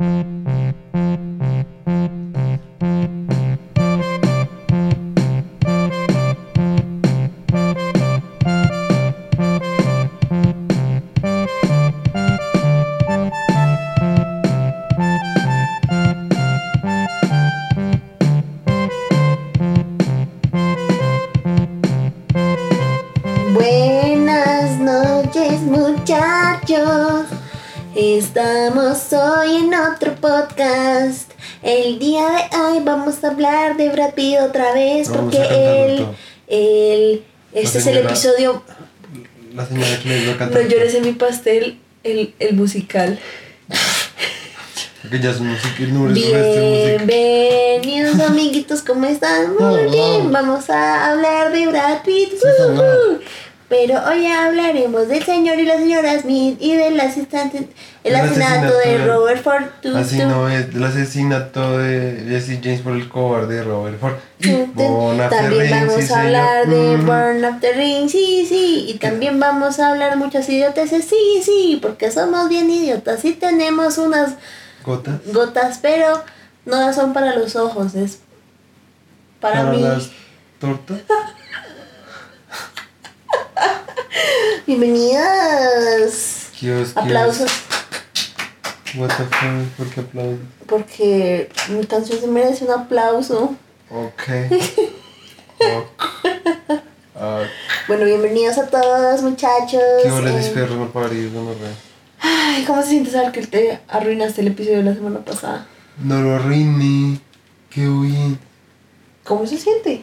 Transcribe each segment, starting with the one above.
Buenas El día de hoy vamos a hablar de Brad Pitt otra vez porque él, él, este es el episodio La señora que a No llores en mi pastel, el, el musical. Que ya es este música. Bienvenidos amiguitos, ¿cómo están? Muy bien, vamos a hablar de Brad Pitt. Pero hoy hablaremos del señor y la señora Smith y del asistente, el asesinato asesinato de Robert Ford. Tu, Así tu, no es el asesinato de Jesse James por el cobarde de Robert Ford. También vamos sí, a hablar señor. de Mm. Burn After Ring, sí, sí. Y también vamos a hablar muchas idioteces, sí, sí, porque somos bien idiotas y tenemos unas Gotas. gotas, pero no son para los ojos, es para, mí. las tortas. Bienvenidas. Aplausos, What the fuck, ¿por qué aplausos? porque mi canción se merece un aplauso. Ok. Ok. Ah, Bueno, bienvenidos a todos, muchachos. Qué bolas mis Eh, perros no paridos, no me re. Ay, ¿cómo se siente saber que te arruinaste el episodio de la semana pasada? No lo arruiné. Qué bien. ¿Cómo se siente?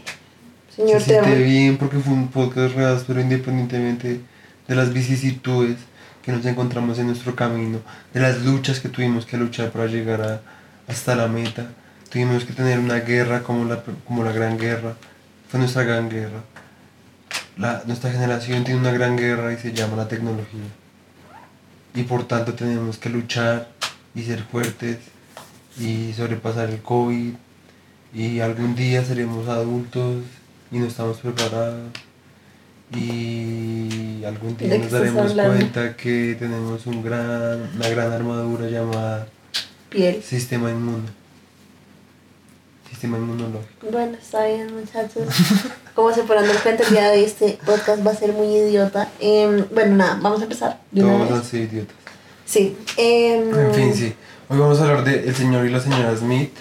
Señor Se siente bien porque fue un podcast real, pero independientemente de las vicisitudes que nos encontramos en nuestro camino, de las luchas que tuvimos que luchar para llegar a, hasta la meta, tuvimos que tener una guerra como la, como la Gran Guerra, fue nuestra gran guerra. La, nuestra generación tiene una gran guerra y se llama la tecnología. Y por tanto tenemos que luchar y ser fuertes y sobrepasar el COVID y algún día seremos adultos y no estamos preparados y algún ¿De día nos daremos cuenta que tenemos un gran, una gran armadura llamada Piel. sistema inmune. Sistema inmunológico. Bueno, está bien, muchachos. Como se podrán dar cuenta, el día de hoy este podcast va a ser muy idiota. Em, bueno, nada, vamos a empezar. Todos van a ser idiotas. Sí. em, En fin, sí. Hoy vamos a hablar de El señor y la señora Smith.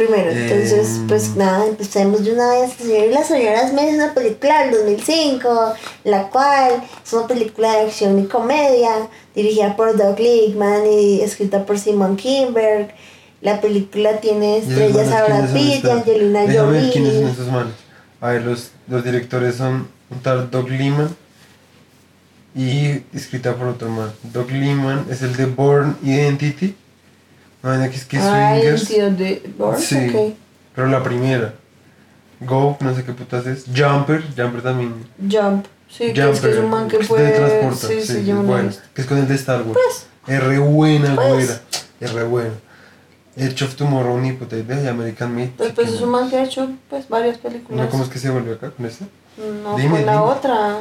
Primero, entonces, Em. pues nada, empecemos de una vez. Señor y la señora Smith es una película del 2005, la cual es una película de acción y comedia, dirigida por Doug Lickman y escrita por Simon Kinberg. La película tiene estrellas ¿Y a Brad? Pitt y Angelina Déjame ver quiénes son Jolie. esos manos. A ver, los, los directores son un tal Doug Liman y escrita por otro man. Doug Liman es el de Born Identity. No, que es que Ah, el Swingers. Sí, pero la primera. Go, no sé qué putas es. Jumper, Jumper también. Jump. Sí, que es, que es un man que fue. transporta, Sí, sí, es no bueno. Que es con el de Star Wars. Pues. es re buena, Pues. güera. Es re buena. Edge of Tomorrow, ni puta idea, y American Meat. Pues, pues es un man que ha hecho pues varias películas. ¿No, ¿Cómo es que se volvió acá con esta? No, Dime, con la dime. otra.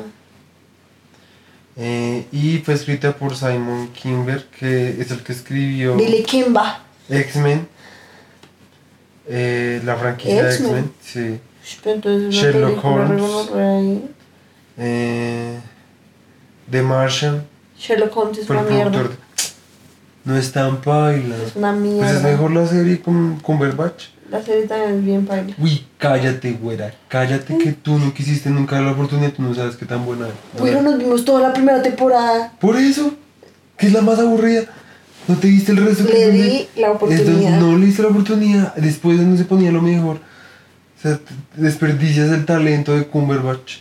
Eh, y fue escrita por Simon Kimber, que es el que escribió Billy Kimba. X-Men. eh, la franquicia de X-Men. Sí. Entonces Sherlock Holmes. Eh, The Martian, Sherlock Holmes es una mierda. de- No es tan paila. Es una Pues mierda. es mejor la serie con Cumberbatch. La serie también es bien paila. Uy, cállate, güera. Cállate que tú no quisiste nunca la oportunidad, tú no sabes qué tan buena es. Pero nos vimos toda la primera temporada. Por eso, que es la más aburrida. No te diste el resto que Le es di donde- la oportunidad. Entonces no le diste la oportunidad. Después donde se ponía lo mejor. O sea, te- desperdicias el talento de Cumberbatch.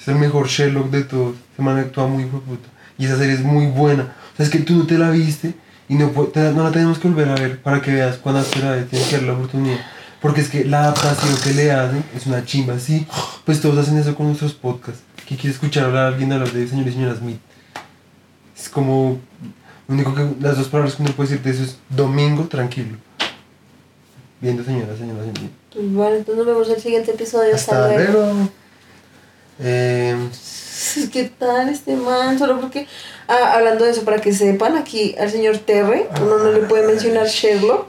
Es el mejor Sherlock de todos. Se man actúa muy puta. Y esa serie es muy buena. O sea, es que tú no te la viste y no, no la tenemos que volver a ver para que veas cuando la ves. Tienes que dar la oportunidad. Porque es que la adaptación que le hacen es una chimba. Sí, pues todos hacen eso con nuestros podcasts. ¿Qué quiere escuchar hablar a alguien hablar de señor y señora Smith? Es como. Lo único que. Las dos palabras que uno puede decir de eso es domingo tranquilo. Viendo señora, señora, señora. Bueno, entonces nos vemos en el siguiente episodio. Hasta, Hasta luego. luego. Eh, ¿Qué tal este man? Solo porque, ah, hablando de eso, para que sepan, aquí al señor Terry, uno no le puede mencionar Sherlock.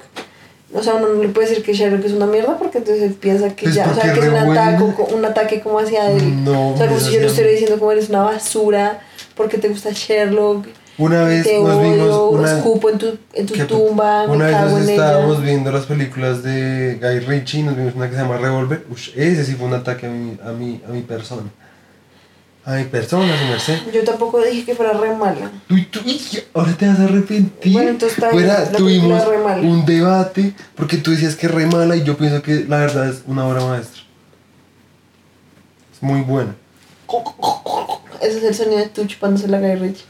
O sea, uno no le puede decir que Sherlock es una mierda porque entonces él piensa que Pues ya, o sea, que es un ataque, un ataque como hacia él. No, o sea, como pues, si yo le estuviera diciendo como eres una basura, porque te gusta Sherlock, Una vez te nos odio, vimos una, escupo en tu, en tu tumba, una me vez cago nos en estábamos ella. viendo las películas de Guy Ritchie nos vimos una que se llama Revolver. Ush, ese sí fue un ataque a mi, a mi, a mi persona. A mi persona, su merced. Yo tampoco dije que fuera re mala. Tú, tú, y ahora te vas a arrepentir. Bueno, entonces está bien, Fuera, la tuvimos es re mala. un debate porque tú decías que es re mala y yo pienso que la verdad es una obra maestra. Es muy buena. Ese es el sonido de tu chupándose la Guy Ritchie.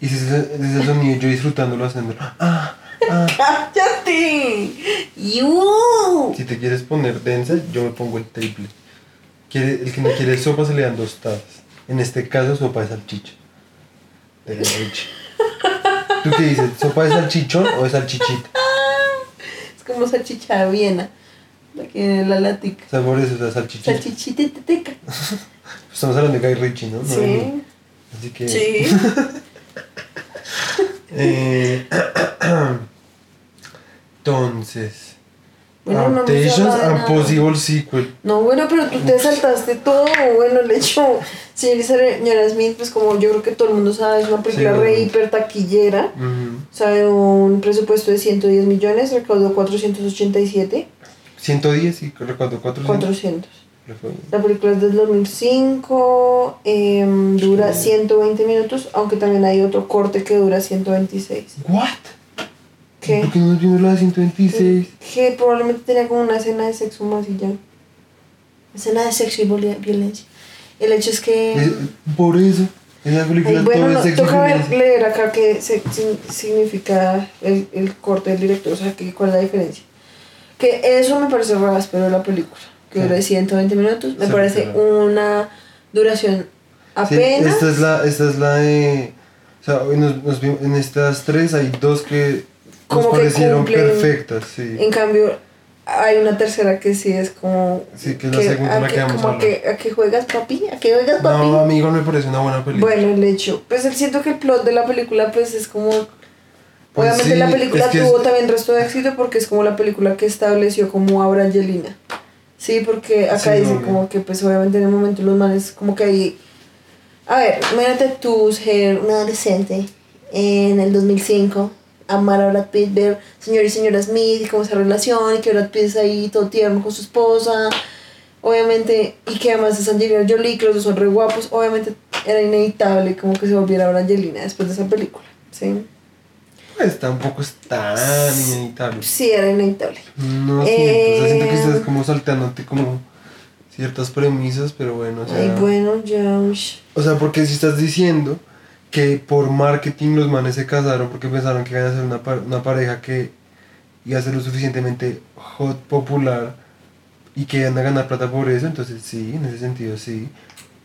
Y si ese, ese es el sonido, yo disfrutándolo haciendo. Ah, ah. ¡Cállate! ¡You! Si te quieres poner densa, yo me pongo el triple. Quiere, el que no quiere sopa se le dan dos tazas. En este caso, sopa de salchicha. De Ritchie. ¿Tú qué dices? ¿Sopa de salchichón o de salchichita? Es como salchicha de Viena. La que la latica. Eso, o sea, salchichita. Salchichita y teteca. Estamos hablando de Guy Ritchie, ¿no? De. Sí. Así que. Sí. Eh, entonces. Bueno, no hablado de and. Possible Sequel. No, bueno, pero tú te saltaste todo. Bueno, el hecho, y señora Smith, pues como yo creo que todo el mundo sabe, es una película Sí, re hiper taquillera. Ujú. O sea, de un presupuesto de 110 millones, recaudó 487. 110 y recuerdo 400. 400. Le fue bien. La película es del 2005, em, dura 120 minutos, aunque también hay otro corte que dura 126. ¿What? ¿Qué? ¿Por qué no vimos la de 126? Que probablemente tenía como una escena de sexo más y ya. Escena de sexo y violencia. El hecho es que... Eh, por eso. En la película Ay, bueno, todo no, es sexo toca leer acá qué significa el, el corte del director, o sea, que, cuál es la diferencia. Que eso me parece re áspero de la película, que Sí. dura 120 minutos, me Sí, parece claro. una duración Sí, apenas. esta es la, esta es la de. O sea, nos, nos en estas tres hay dos que Como que parecieron cumplen- perfectas, sí. En cambio, hay una tercera que sí es como... Sí, que es la segunda a la que que- vamos a como hablar. que, ¿A qué juegas, papi? ¿A qué juegas, papi? No, amigo, me parece una buena película. Bueno, el hecho, pues siento que el plot de la película pues es como... Pues Obviamente sí, la película es que tuvo es- también resto de éxito porque es como la película que estableció como a Brangelina. Sí, porque acá Sí, dice obvio. como que pues obviamente en el momento los manes como que ahí... A ver, imagínate tú ser un adolescente en el 2005, amar a Brad Pitt, ver señor y señora Smith y cómo esa relación y que Brad Pitt es ahí todo tierno con su esposa. Obviamente, y que además es Angelina Jolie, que los dos son re guapos, obviamente era inevitable como que se volviera Brangelina después de esa película, ¿sí? Pues tampoco es tan inevitable. Sí, era inevitable. No siento, o sea, siento que Eh. estás como saltándote como ciertas premisas, pero bueno, o sea. Ay, bueno, ya. O sea, porque si estás diciendo que por marketing los manes se casaron porque pensaron que iban a ser una, una pareja que iba a ser lo suficientemente hot, popular y que iban a ganar plata por eso, entonces sí, en ese sentido sí.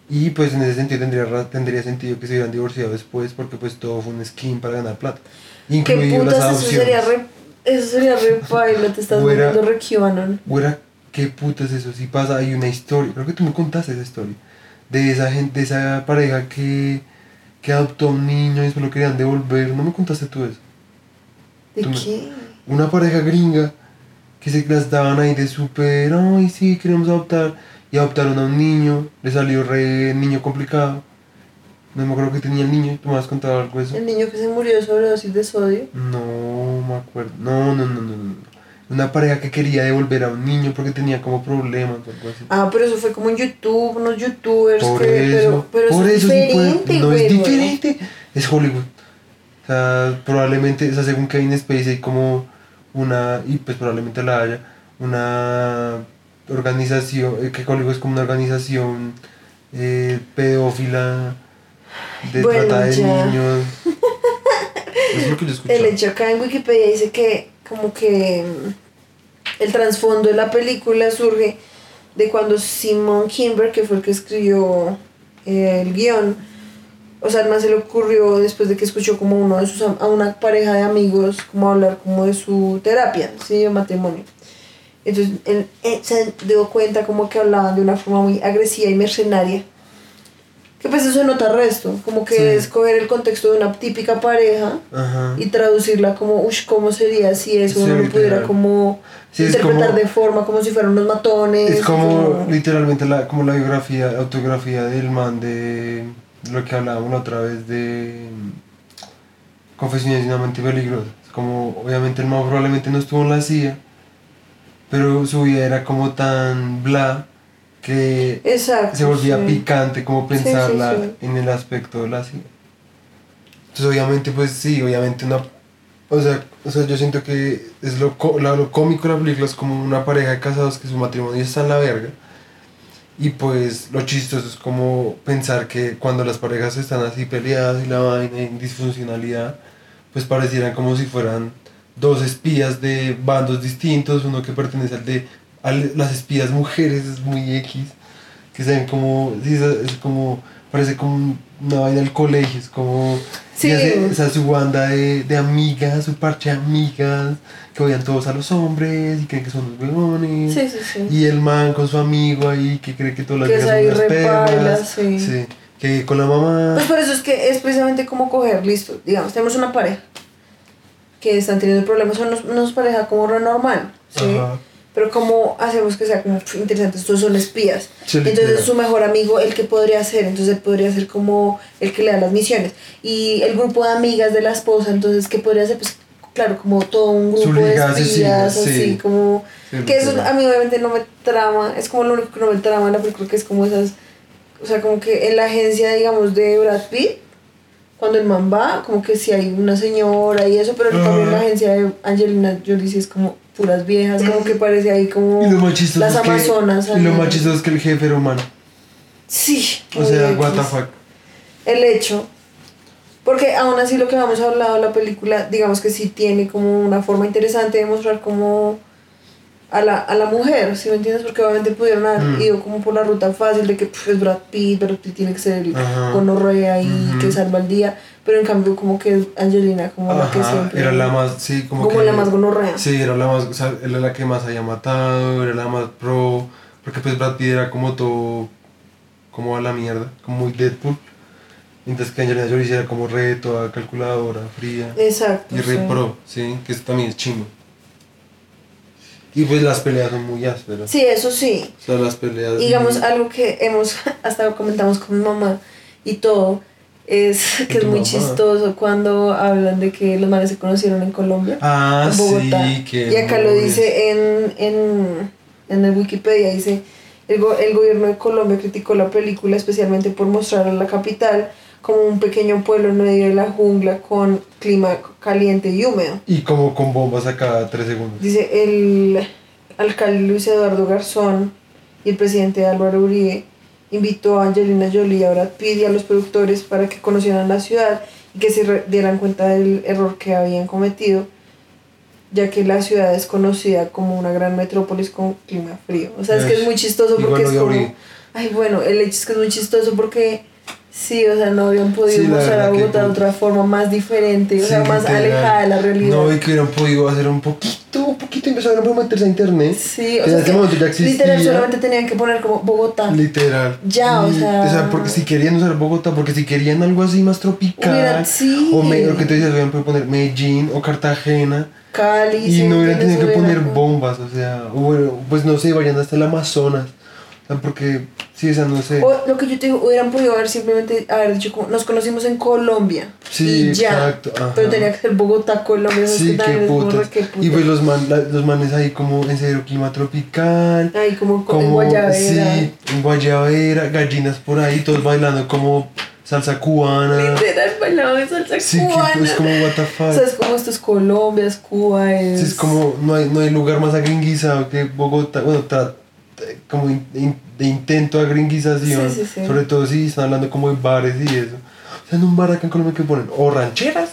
Y pues en ese sentido tendría, tendría sentido que se hubieran divorciado después porque pues todo fue un skin para ganar plata. ¿Qué Incluido las putas? Eso adopciones. sería re. Eso sería re paila, te estás volviendo re QAnon. Güera, ¿qué putas eso? Si pasa, hay una historia, creo que tú me contaste esa historia, de esa gente, de esa pareja que, que adoptó a un niño y después lo querían devolver, ¿no me contaste tú eso? ¿De Tú me- qué? Una pareja gringa que se las daban ahí de súper, ay sí, queremos adoptar, y adoptaron a un niño, le salió re niño complicado, no me acuerdo que tenía el niño, ¿tú me has contado algo de eso? El niño que se murió de sobredosis de sodio. No me acuerdo, no, no, no, no, no. Una pareja que quería devolver a un niño porque tenía como problemas o algo así. Ah, pero eso fue como en YouTube, unos youtubers Por que. eso, pero pero por eso, es sí puede- diferente, no es güey, diferente, es Hollywood. O sea, probablemente, o sea, según Kevin Spacey hay como una, y pues probablemente la haya, una organización, eh, que Hollywood es como una organización eh, pedófila de Bueno, trata de ya. niños. es lo que yo escuché. El hecho acá en Wikipedia dice que como que mm, el trasfondo de la película surge de cuando Simon Kimber, que fue el que escribió el guion, o sea, además se le ocurrió después de que escuchó como uno de sus a una pareja de amigos como hablar como de su terapia, sí, de matrimonio. Entonces él se dio cuenta como que hablaban de una forma muy agresiva y mercenaria Que pues eso se nota resto, como que Sí. es coger el contexto de una típica pareja Ajá. y traducirla como, uff, ¿cómo sería si eso Sí, uno lo pudiera literal. como Sí, interpretar como- de forma como si fueran unos matones? Es como como- literalmente la, como la biografía, autografía del man de lo que hablábamos otra vez de Confesiones de una mente peligrosa. Como, obviamente el man probablemente no estuvo en la CIA, pero su vida era como tan bla que Exacto. se volvía sí. picante como sí, pensarla sí. en el aspecto de la CIA. Entonces obviamente pues sí, obviamente una... O sea, o sea yo siento que es lo, la- lo cómico de la película es como una pareja de casados que su matrimonio está en la verga. Y pues lo chistoso es como pensar que cuando las parejas están así peleadas y la vaina en disfuncionalidad, pues parecieran como si fueran dos espías de bandos distintos, uno que pertenece al de a las espías mujeres, es muy X, que se ven como, es, como, parece como una vaina del colegio, es como, Sí. hace- o sea, su banda de, de amigas, su parche de amigas, que odian todos a los hombres y creen que son los huevones. Sí, sí, sí. Y el man con su amigo ahí que cree que todas las Que ahí son unas perras. sí. Que con la mamá. Pues por eso es que es precisamente como coger, listo, digamos, tenemos una pareja que están teniendo problemas, son unos pareja como re normal, ¿sí? Ajá. Pero como hacemos que sea como interesante, estos son espías. Sí, Entonces su mejor amigo, el que podría ser, entonces él podría ser como el que le da las misiones. Y el grupo de amigas de la esposa, entonces, ¿qué podría ser? Pues claro, como todo un grupo de espías, así sí. como... Que eso a mí obviamente no me trama, es como lo único que no me trama en la película, que es como esas... O sea, como que en la agencia, digamos, de Brad Pitt, cuando el man va, como que sí hay una señora y eso, pero en cambio en la agencia de Angelina Jolie sí es como puras viejas, como que parece ahí como las es que, amazonas. y lo chistoso es que el jefe era humano. Sí. O sea, what the fuck. El hecho. Porque aún así lo que hemos hablado de la película, digamos que sí tiene como una forma interesante de mostrar como a la, a la mujer, ¿sí me entiendes? Porque obviamente pudieron haber Mm. ido como por la ruta fácil de que es Brad Pitt, Brad Pitt tiene que ser el gonorrea y Ujú. que salva el día, pero en cambio como que Angelina como la que Ajá, siempre... era la más, sí, como, como que, la más gonorrea. Sí, era la más, o sea, era la que más había matado, era la más pro, porque pues Brad Pitt era como todo, como a la mierda, como muy Deadpool. Mientras que Angelina Jolie era como re, toda calculadora, fría. Exacto. Y re sí. pro, sí, que eso también es chingo. Y pues las peleas son muy ásperas. Sí, eso sí. O sea, las peleas. digamos y- algo que hemos hasta comentamos con mi mamá y todo es que es muy chistoso cuando hablan de que los manes se conocieron en Colombia Ah, en Bogotá sí, que. y acá lo dice en, en, en el Wikipedia dice el, go- el gobierno de Colombia criticó la película especialmente por mostrar a la capital como un pequeño pueblo en medio de la jungla con clima caliente y húmedo Y como con bombas a cada tres segundos. Dice el alcalde Luis Eduardo Garzón y el presidente Álvaro Uribe invitó a Angelina Jolie y a Brad Pitt y a los productores para que conocieran la ciudad y que se dieran cuenta del error que habían cometido, ya que la ciudad es conocida como una gran metrópolis con clima frío. O sea, es que es muy chistoso porque bueno, es como... Ay, bueno, el hecho es que es muy chistoso porque... Sí, o sea, no habían podido Sí, mostrar a Bogotá de otra forma más diferente, o sea, más alejada de la realidad. No, y que hubieran podido hacer un poquito, un poquito, empezaron a meterse a internet. Sí, o sea, momento ya existía. literal solamente tenían que poner como Bogotá. Literal. Ya, o Y, sea- porque si querían usar Bogotá, porque si querían algo así más tropical. Hubiera- sí. O lo que te decías, hubieran podido poner Medellín o Cartagena. Cali. Y no hubieran tenido que poner bombas, o sea, o bueno, pues no sé, vayan hasta el Amazonas. Sea, porque, sí, o sea, no sé. O lo que yo te digo, hubieran podido haber simplemente haber dicho como nos conocimos en Colombia. Sí, y ya. exacto, ajá. Pero tenía que ser Bogotá, Colombia. Sí, qué putas. que putas. Y pues los, man, la- los manes ahí como en cero clima tropical. Ahí como, en Guayabera. sí, en guayabera, gallinas por ahí, todos bailando como salsa cubana. Literal, bailaba de salsa Sí, cubana. es como what the fuck. O sea, es como esto es Colombia, es Cuba, es... Sí, es como, no hay, no hay lugar más agringuizado que Bogotá, bueno, tra- como in- in- de intento Sí, sí, sí. sobre todo si están hablando como de bares y eso. O sea, en un bar acá en Colombia que ponen o rancheras,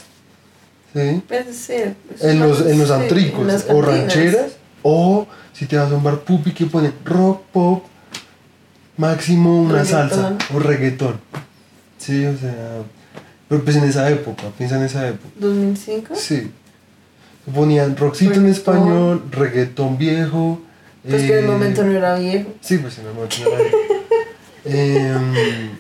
¿sí? Pues, En los, en los antricos, en o rancheras, o si te vas a un bar pupi que ponen rock, pop, máximo una Reggaetón. salsa o reggaetón. Sí, o sea, pero pues en esa época, piensa en esa época. ¿2005? Sí. Ponían rockcito en español, reggaetón viejo. Pues que en el eh, momento no era viejo. Sí, pues en el momento no era viejo. Em,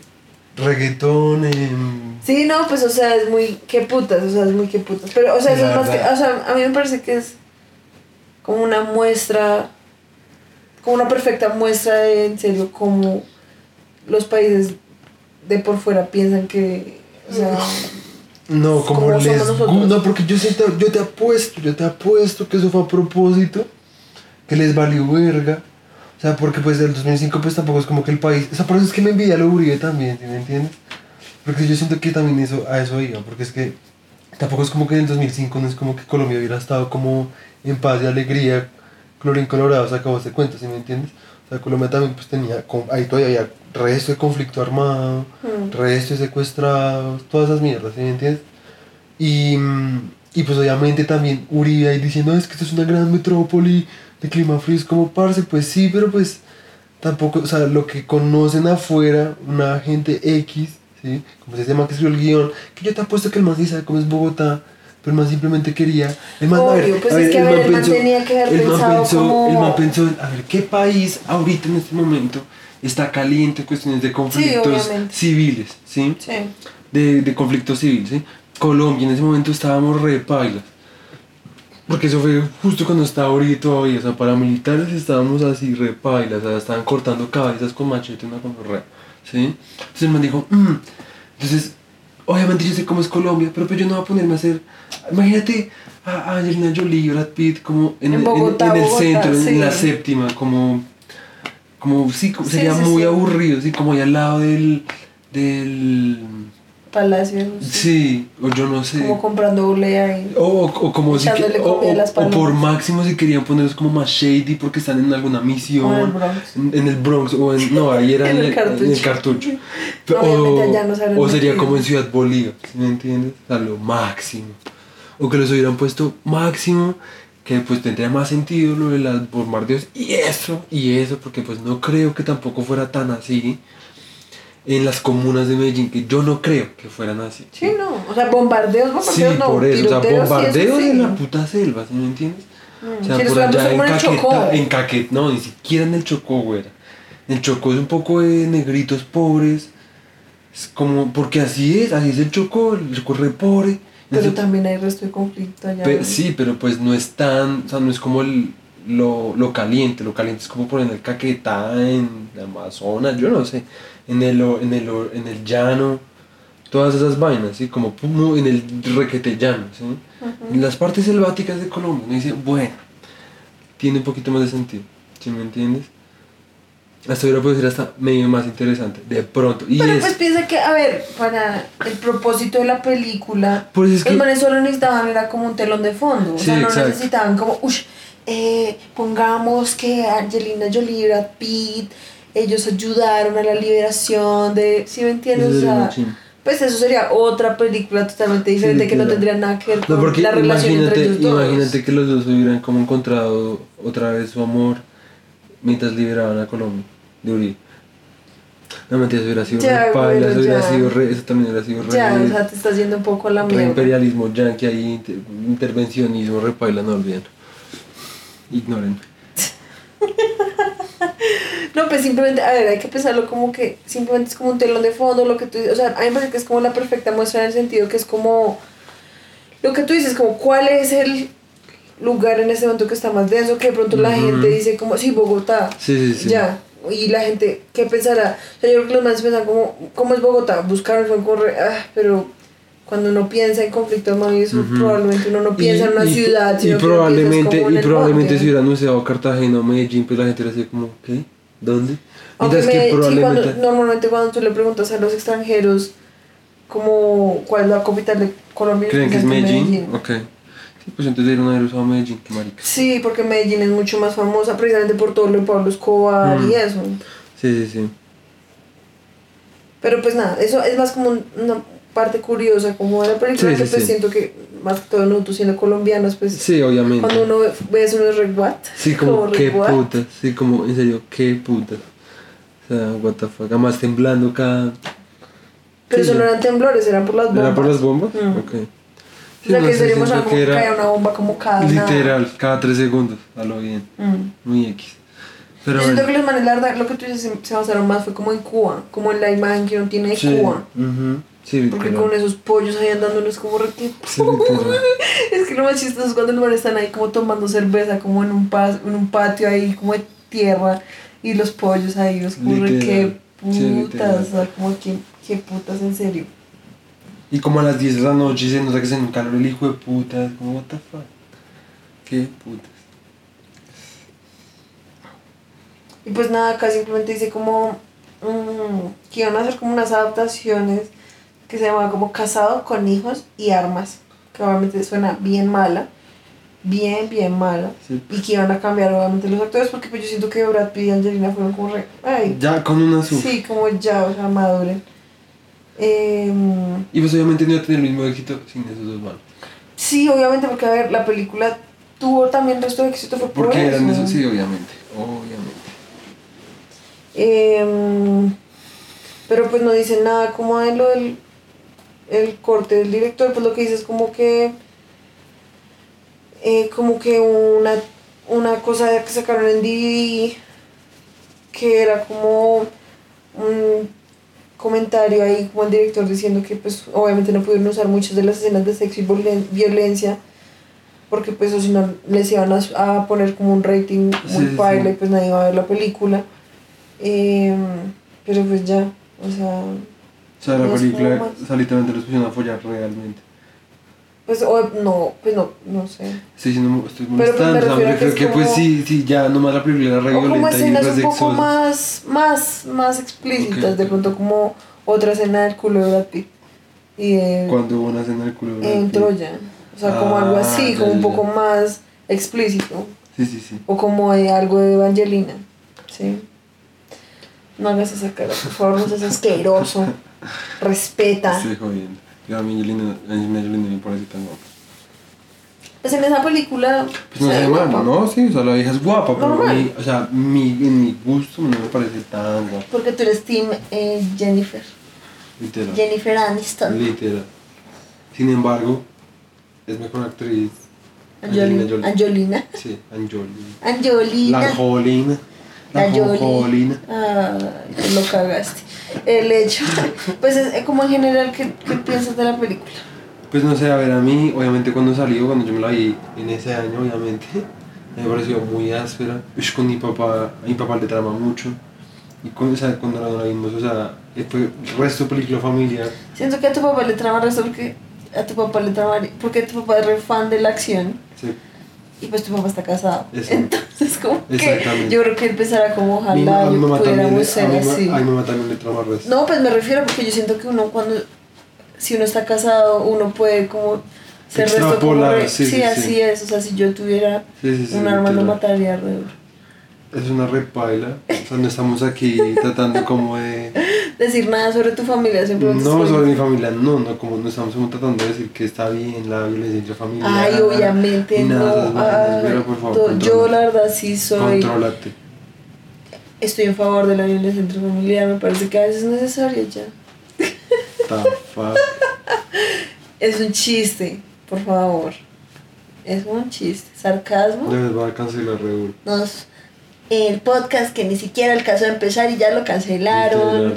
reggaetón, em, Sí, no, pues, o sea, es muy. Qué putas, o sea, es muy qué putas. Pero, o sea, eso es más que. O sea, a mí me parece que es como una muestra. Como una perfecta muestra de, en serio, cómo los países de por fuera piensan que. O sea. No, como les No, porque yo, siento, yo te apuesto, yo te apuesto que eso fue a propósito, que les valió verga. O sea, porque pues del 2005 pues tampoco es como que el país... O sea, por eso es que me envidia lo Uribe también, ¿sí me entiendes? Porque yo siento que también eso, a eso iba, porque es que tampoco es como que en el 2005 no es como que Colombia hubiera estado como en paz y alegría, colorín colorado, se acabó este cuento, ¿sí me entiendes? O sea, Colombia también pues tenía, ahí todavía había resto de conflicto armado, mm. resto de secuestrados, todas esas mierdas, ¿sí me entiendes? Y, y pues obviamente también Uribe ahí diciendo, es que esto es una gran metrópoli de clima frío, es como parce, pues sí, pero pues tampoco, o sea, lo que conocen afuera, una gente X, ¿sí? Como se llama que escribió el guion, que yo te apuesto que el man sí sabe cómo es Bogotá, pero el man simplemente quería, el man, a ver, Obvio, pues es que, a ver, el man tenía que haber el man pensado pensó, como- el man pensó, en, a ver, ¿qué país ahorita en este momento está caliente en cuestiones de conflictos obviamente. civiles, ¿sí? Sí. de, de conflicto civil, ¿sí? Colombia en ese momento estábamos re pailas. Porque eso fue justo cuando estaba Uribe todavía, o sea, paramilitares estábamos así re pailas, o sea, estaban cortando cabezas con machete una con re, ¿sí? Entonces el man dijo, "Mm". entonces, obviamente yo sé cómo es Colombia, pero pues yo no voy a ponerme a hacer, imagínate a Angelina Jolie Brad Pitt como en, En el- en- Bogotá, en el Bogotá, centro, en la séptima, como, como, sí, como- Sí, sería sí, muy aburrido, sí, como ahí al lado del, del... Palacios. Sí, o yo no sé. Como comprando bulea ahí. O, o, o como si que- o, o- por máximo si querían ponerlos como más shady porque están en alguna misión. En el Bronx. En, en el Bronx o en. No, ahí era En el el, cartucho. en el cartucho. Obviamente o, no sería como en Ciudad Bolívar, ¿sí ¿me entiendes? A lo máximo. O que los hubieran puesto máximo, que pues tendría más sentido lo de las bombardeos y eso, y eso, porque pues no creo que tampoco fuera tan así en las comunas de Medellín, que yo no creo que fueran así. Sí, no. O sea, bombardeos, Sí, bombardeos no. por eso, o sea, sí, bombardeos sí. en la puta selva, ¿sí me entiendes? Mm, O sea, si les por allá en. Caquetá, en Caquetá, no, ni siquiera en el Chocó, güey. En el Chocó es un poco de negritos pobres, es como, porque así es, así es el Chocó, el Chocó re pobre. Pero Entonces, también hay resto de conflicto allá. pe- sí, pero pues no es tan, o sea, no es como el, lo, lo caliente, lo caliente es como por en el Caquetá, en el Amazonas, yo no sé, en el, en el, en el llano, todas esas vainas, ¿sí? Como pum, en el requete llano, ¿sí? En las partes selváticas de Colombia, uno dice, bueno, tiene un poquito más de sentido, ¿sí me entiendes? Hasta hubiera podido ser hasta medio más interesante, de pronto. Y Pero es, pues piensa que, a ver, para el propósito de la película, Pues es que- los solo necesitaban era como un telón de fondo. O sea, no exacto. necesitaban como, uff, eh, pongamos que Angelina Jolie, Brad Pitt, ellos ayudaron a la liberación de, ¿sí me entiendes? O sea, pues eso sería otra película totalmente diferente que no tendría nada que ver con No, porque la relación entre imagínate, ellos dos. imagínate que los dos hubieran como encontrado otra vez su amor mientras liberaban a Colombia de Uribe. No mentiras, hubiera sido Ya, re paila, eso hubiera sido re, eso también hubiera sido re, Ya, o sea, te estás yendo un poco a la re mierda. imperialismo yankee ahí, inter- intervencionismo, re paila, no olviden. Ignoren. No, pues simplemente, a ver, hay que pensarlo como que simplemente es como un telón de fondo, lo que tú dices, o sea, a mí me parece que es como la perfecta muestra en el sentido que es como, lo que tú dices, como cuál es el lugar en este momento que está más denso, que de pronto la gente dice como, sí, Bogotá, Sí, sí, sí. ya, y la gente, ¿qué pensará? O sea, yo creo que los más piensan como, ¿cómo es Bogotá? Buscaron, fue correr, ah, pero cuando uno piensa en conflicto y eso, Ujú. probablemente uno no piensa en una y- ciudad, y sino que uno probablemente, como y probablemente si hubieran usado Cartagena o Medellín, pues la gente era así como, ¿qué? ¿Dónde? Aunque me- que sí, probablemente... cuando- normalmente cuando tú le preguntas a los extranjeros como cuál es la capital de Colombia, ¿Creen que es piensan Medellín? Ok. Sí, pues entonces debieron haber usado Medellín, qué marica. Sí, porque Medellín es mucho más famosa precisamente por todo lo de Pablo Escobar Mm. y eso. Sí, sí, sí. Pero pues nada, eso es más como un- una parte curiosa como de la película Sí, que sí, pues sí. siento que más que todo nosotros siendo colombianos pues Sí, obviamente. cuando uno ve, ve eso uno es re what? Sí, como, re, qué what? putas. Sí, como, en serio, qué putas. O sea, what the fuck. Además temblando cada... Pero eso no eran temblores, eran por las bombas. ¿Era por las bombas? Mm. Ok. O sea no que seríamos algo que caía una bomba como cada nada. Literal, cada tres segundos, a lo bien. Mm. Muy X. Pero Yo siento bueno. que los manes, la verdad, lo que tú dices, se, basaron más fue como en Cuba, como en la imagen que uno tiene de Cuba. ujú, sí, Porque con esos pollos ahí andándoles como que- Sí. Es que lo más chistoso es cuando los manes están ahí como tomando cerveza, como en un, pas, en un patio ahí como de tierra, y los pollos ahí, los Sí, literal. putas, o sea, como que, que putas en serio. Y como a las 10 de la noche se nota que se en un calor el hijo de puta. Es como, what the fuck. Qué putas. Y pues nada, acá simplemente dice como mm, que iban a hacer como unas adaptaciones que se llamaban como Casado con hijos y armas, que obviamente suena bien mala, bien, bien mala. Sí. Y que iban a cambiar obviamente los actores porque pues yo siento que Brad Pitt y Angelina fueron como re... Ay, Ya con una sub. sí, como ya, o sea, maduren. Em, Y pues obviamente no iba a tener el mismo éxito sin esos dos manos. sí, obviamente porque a ver, la película tuvo también resto de éxito fue por Porque eso. eran esos, sí, obviamente. Obviamente. Em, pero pues no dice nada como de lo del el corte del director, pues lo que dice es como que eh, como que una, una cosa que sacaron en DVD que era como un comentario ahí como el director diciendo que pues obviamente no pudieron usar muchas de las escenas de sexo y violen- violencia porque pues o si no les iban a, a poner como un rating muy Sí, sí. y pues nadie iba a ver la película Em, pero pues ya o sea O sea, la No película, como o sea, literalmente los pusieron a follar realmente. pues o- no pues no no sé Estoy diciendo, estoy Pero, pues, me o sea, me que pues sí, sí, ya nomás la película era re o como escenas un poco más más más explícitas de pronto como otra escena del culo de Brad Pitt y de- Cuando hubo una escena del culo de Brad en Pitt. Troya o sea como algo Ah, así ya, como un poco ya. más explícito Sí, sí, sí. o como de algo de Evangelina sí no hagas esa cara por favor no seas asqueroso respeta Estoy jodiendo. Yo a mí Angelina, Angelina me parece tan guapa. pues en esa película Pues no se guapa. no, sí, o sea, la vieja es guapa, pero a Normal. mí, o sea, mi, en mi gusto no me parece tan guapa. porque tú eres team eh, Jennifer Literal. Jennifer Aniston Literal. Sin embargo, es mejor actriz. Angelina Jolie. Angelina Sí, Angelina. Angelina La Jolina. La Jolie. Jolina. Ay, lo cagaste. El hecho, pues es es como en general, ¿qué, qué piensas de la película? Pues no sé, a ver, a mí, obviamente cuando salió, cuando yo me la vi en ese año, obviamente, me pareció muy áspera. Ush, con mi papá, a mi papá le trama mucho. Y con, o sea, cuando la, la vimos, o sea, fue resto película familiar. Siento que a tu papá le trama resto porque a tu papá le trama, porque tu papá es re fan de la acción Sí. Y pues tu papá está casado. Eso. Entonces como que yo creo que empezará como ojalá a mi yo mamá pudiéramos ser así. a mi mamá también le trama resto. No, pues me refiero porque yo siento que uno cuando, si uno está casado, uno puede como ser resto como re- sí, sí, sí, así sí. es, o sea, si yo tuviera Sí, un arma literal. mataría re duro. Es una repaila. O sea, no estamos aquí tratando como de. Decir nada sobre tu familia, simplemente No sobre mi familia, no, no, como no estamos tratando de decir que está bien la violencia intrafamiliar. Ay, obviamente nada no. vainas, ay, pero por favor, yo la verdad sí soy. Contrólate. Estoy en favor de la violencia intrafamiliar, me parece que a veces es necesaria ya. Es un chiste, por favor. Es un chiste. Sarcasmo. Les va a cancelar re duro. Nos, el podcast que ni siquiera alcanzó a empezar y ya lo cancelaron.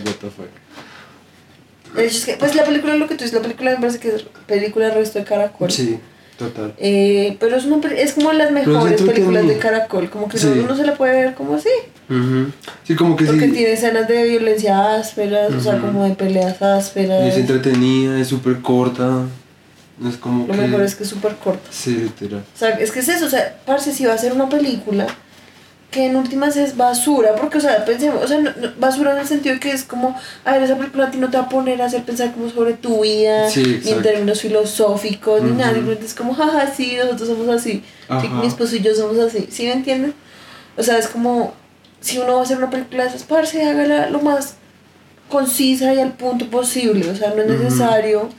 Es que, pues la película, lo que tú dices, la película me parece que es película resto de Caracol. Sí, total. Eh, pero es, una, es como las mejores películas de Caracol, como que Sí. uno, se la puede ver como así. Ujú. Sí, como que Porque sí. tiene escenas de violencia ásperas, o sea, como de peleas ásperas. Es entretenida, es súper corta. Es como Lo que. mejor es que es súper corta. Sí, literal. O sea, es que es eso, o sea, parce, si va a ser una película que en últimas es basura, porque, o sea, pensemos, o sea, no- no- basura en el sentido de que es como, a ver, esa película a ti no te va a poner a hacer pensar como sobre tu vida, Sí, ni en términos filosóficos, ni nada, simplemente es como, jaja, sí, nosotros somos así, sí, mi esposo y yo somos así, ¿sí me entienden? O sea, es como, si uno va a hacer una película de esas, parce, hágala lo más concisa y al punto posible, o sea, no es necesario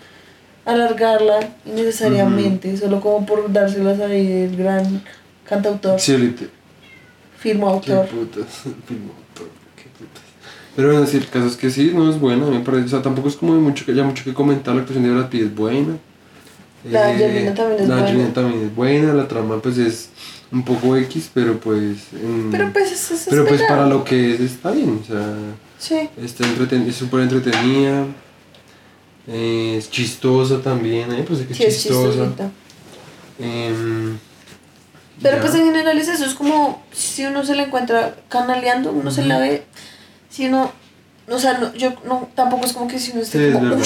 alargarla innecesariamente, solo como por dárselas ahí el gran cantautor, Sí, literal. Filmo Qué autor. putas. Filmoautor, qué putas. Pero bueno, sí, el caso es que sí, no es buena, me parece. O sea, tampoco es como de mucho que haya mucho que comentar. La actuación de Brad Pitt es buena. La Angelina también es la buena. Angelina también es buena. La trama, pues es un poco X, pero pues... en- Pero pues es, es pero pues para lo que es está bien, o sea, Sí. está entreten es súper entretenida, eh, es chistosa también, a parece que es Sí, es chistosa. Pero ya. pues en general es eso, es como si uno se la encuentra canaleando, uno se la ve, si uno, o sea, no, yo no, tampoco es como que si uno esté es como,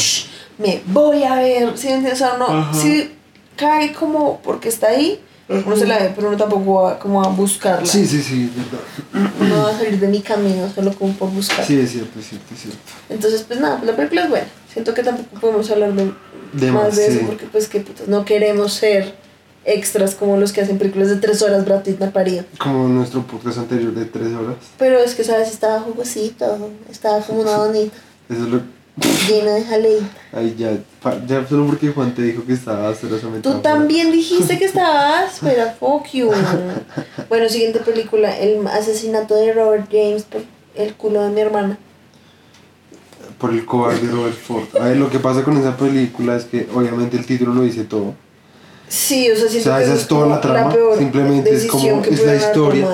me voy a ver, ¿sí? O sea, Ajá. si cae como porque está ahí, uno se la ve, pero uno tampoco va como a buscarla. Sí, sí, sí, verdad. Uno va a salir de mi camino solo como por buscar. Sí, es cierto, es cierto, es cierto. Entonces, pues nada, la película es buena. Siento que tampoco podemos hablar de, De más más, de eso porque pues que putas, no queremos ser extras como los que hacen películas de tres horas, Brad Pitt me parió. Como nuestro podcast anterior de tres horas. Pero es que, ¿sabes? Estaba jugosito, estaba como una bonita, Eso es lo llena de jaleita. Ay, ya, ya solo porque Juan te dijo que estaba asquerosamente Tú también dijiste que estaba áspera, fuck you. Bueno, siguiente película, el asesinato de Robert James por el culo de mi hermana. Por el cobarde Robert Ford. A ver, lo que pasa con esa película es que obviamente el título lo dice todo. Sí, o sea, O siento sea, que esa es toda la trama. peor Simplemente es como es la historia.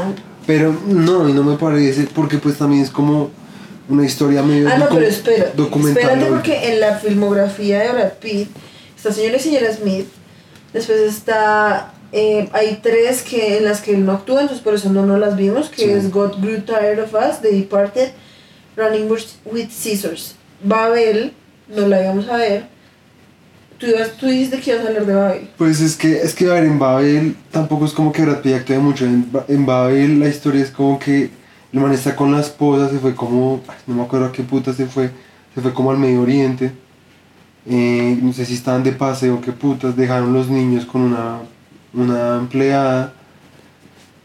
Pero no, y no me parece, porque pues también es como una historia medio Ah, no, pero espera. Espérate porque en la filmografía de Brad Pitt está señora y señora Smith. Después está. eh, hay tres que en las que él no actúa, entonces por eso no, no las vimos, que Sí. es God Grew Tired of Us, The Departed, Running with Scissors. Babel, no la íbamos a ver. Tú, tú dijiste que ibas a hablar de Babel. Pues es que, es que a ver, en Babel tampoco es como que Brad Pitt actúe mucho. En, Ba- en Babel la historia es como que el man está con la esposa, se fue como, no me acuerdo a qué puta se fue, se fue como al Medio Oriente. Eh, no sé si estaban de paseo, qué putas, dejaron los niños con una, una empleada.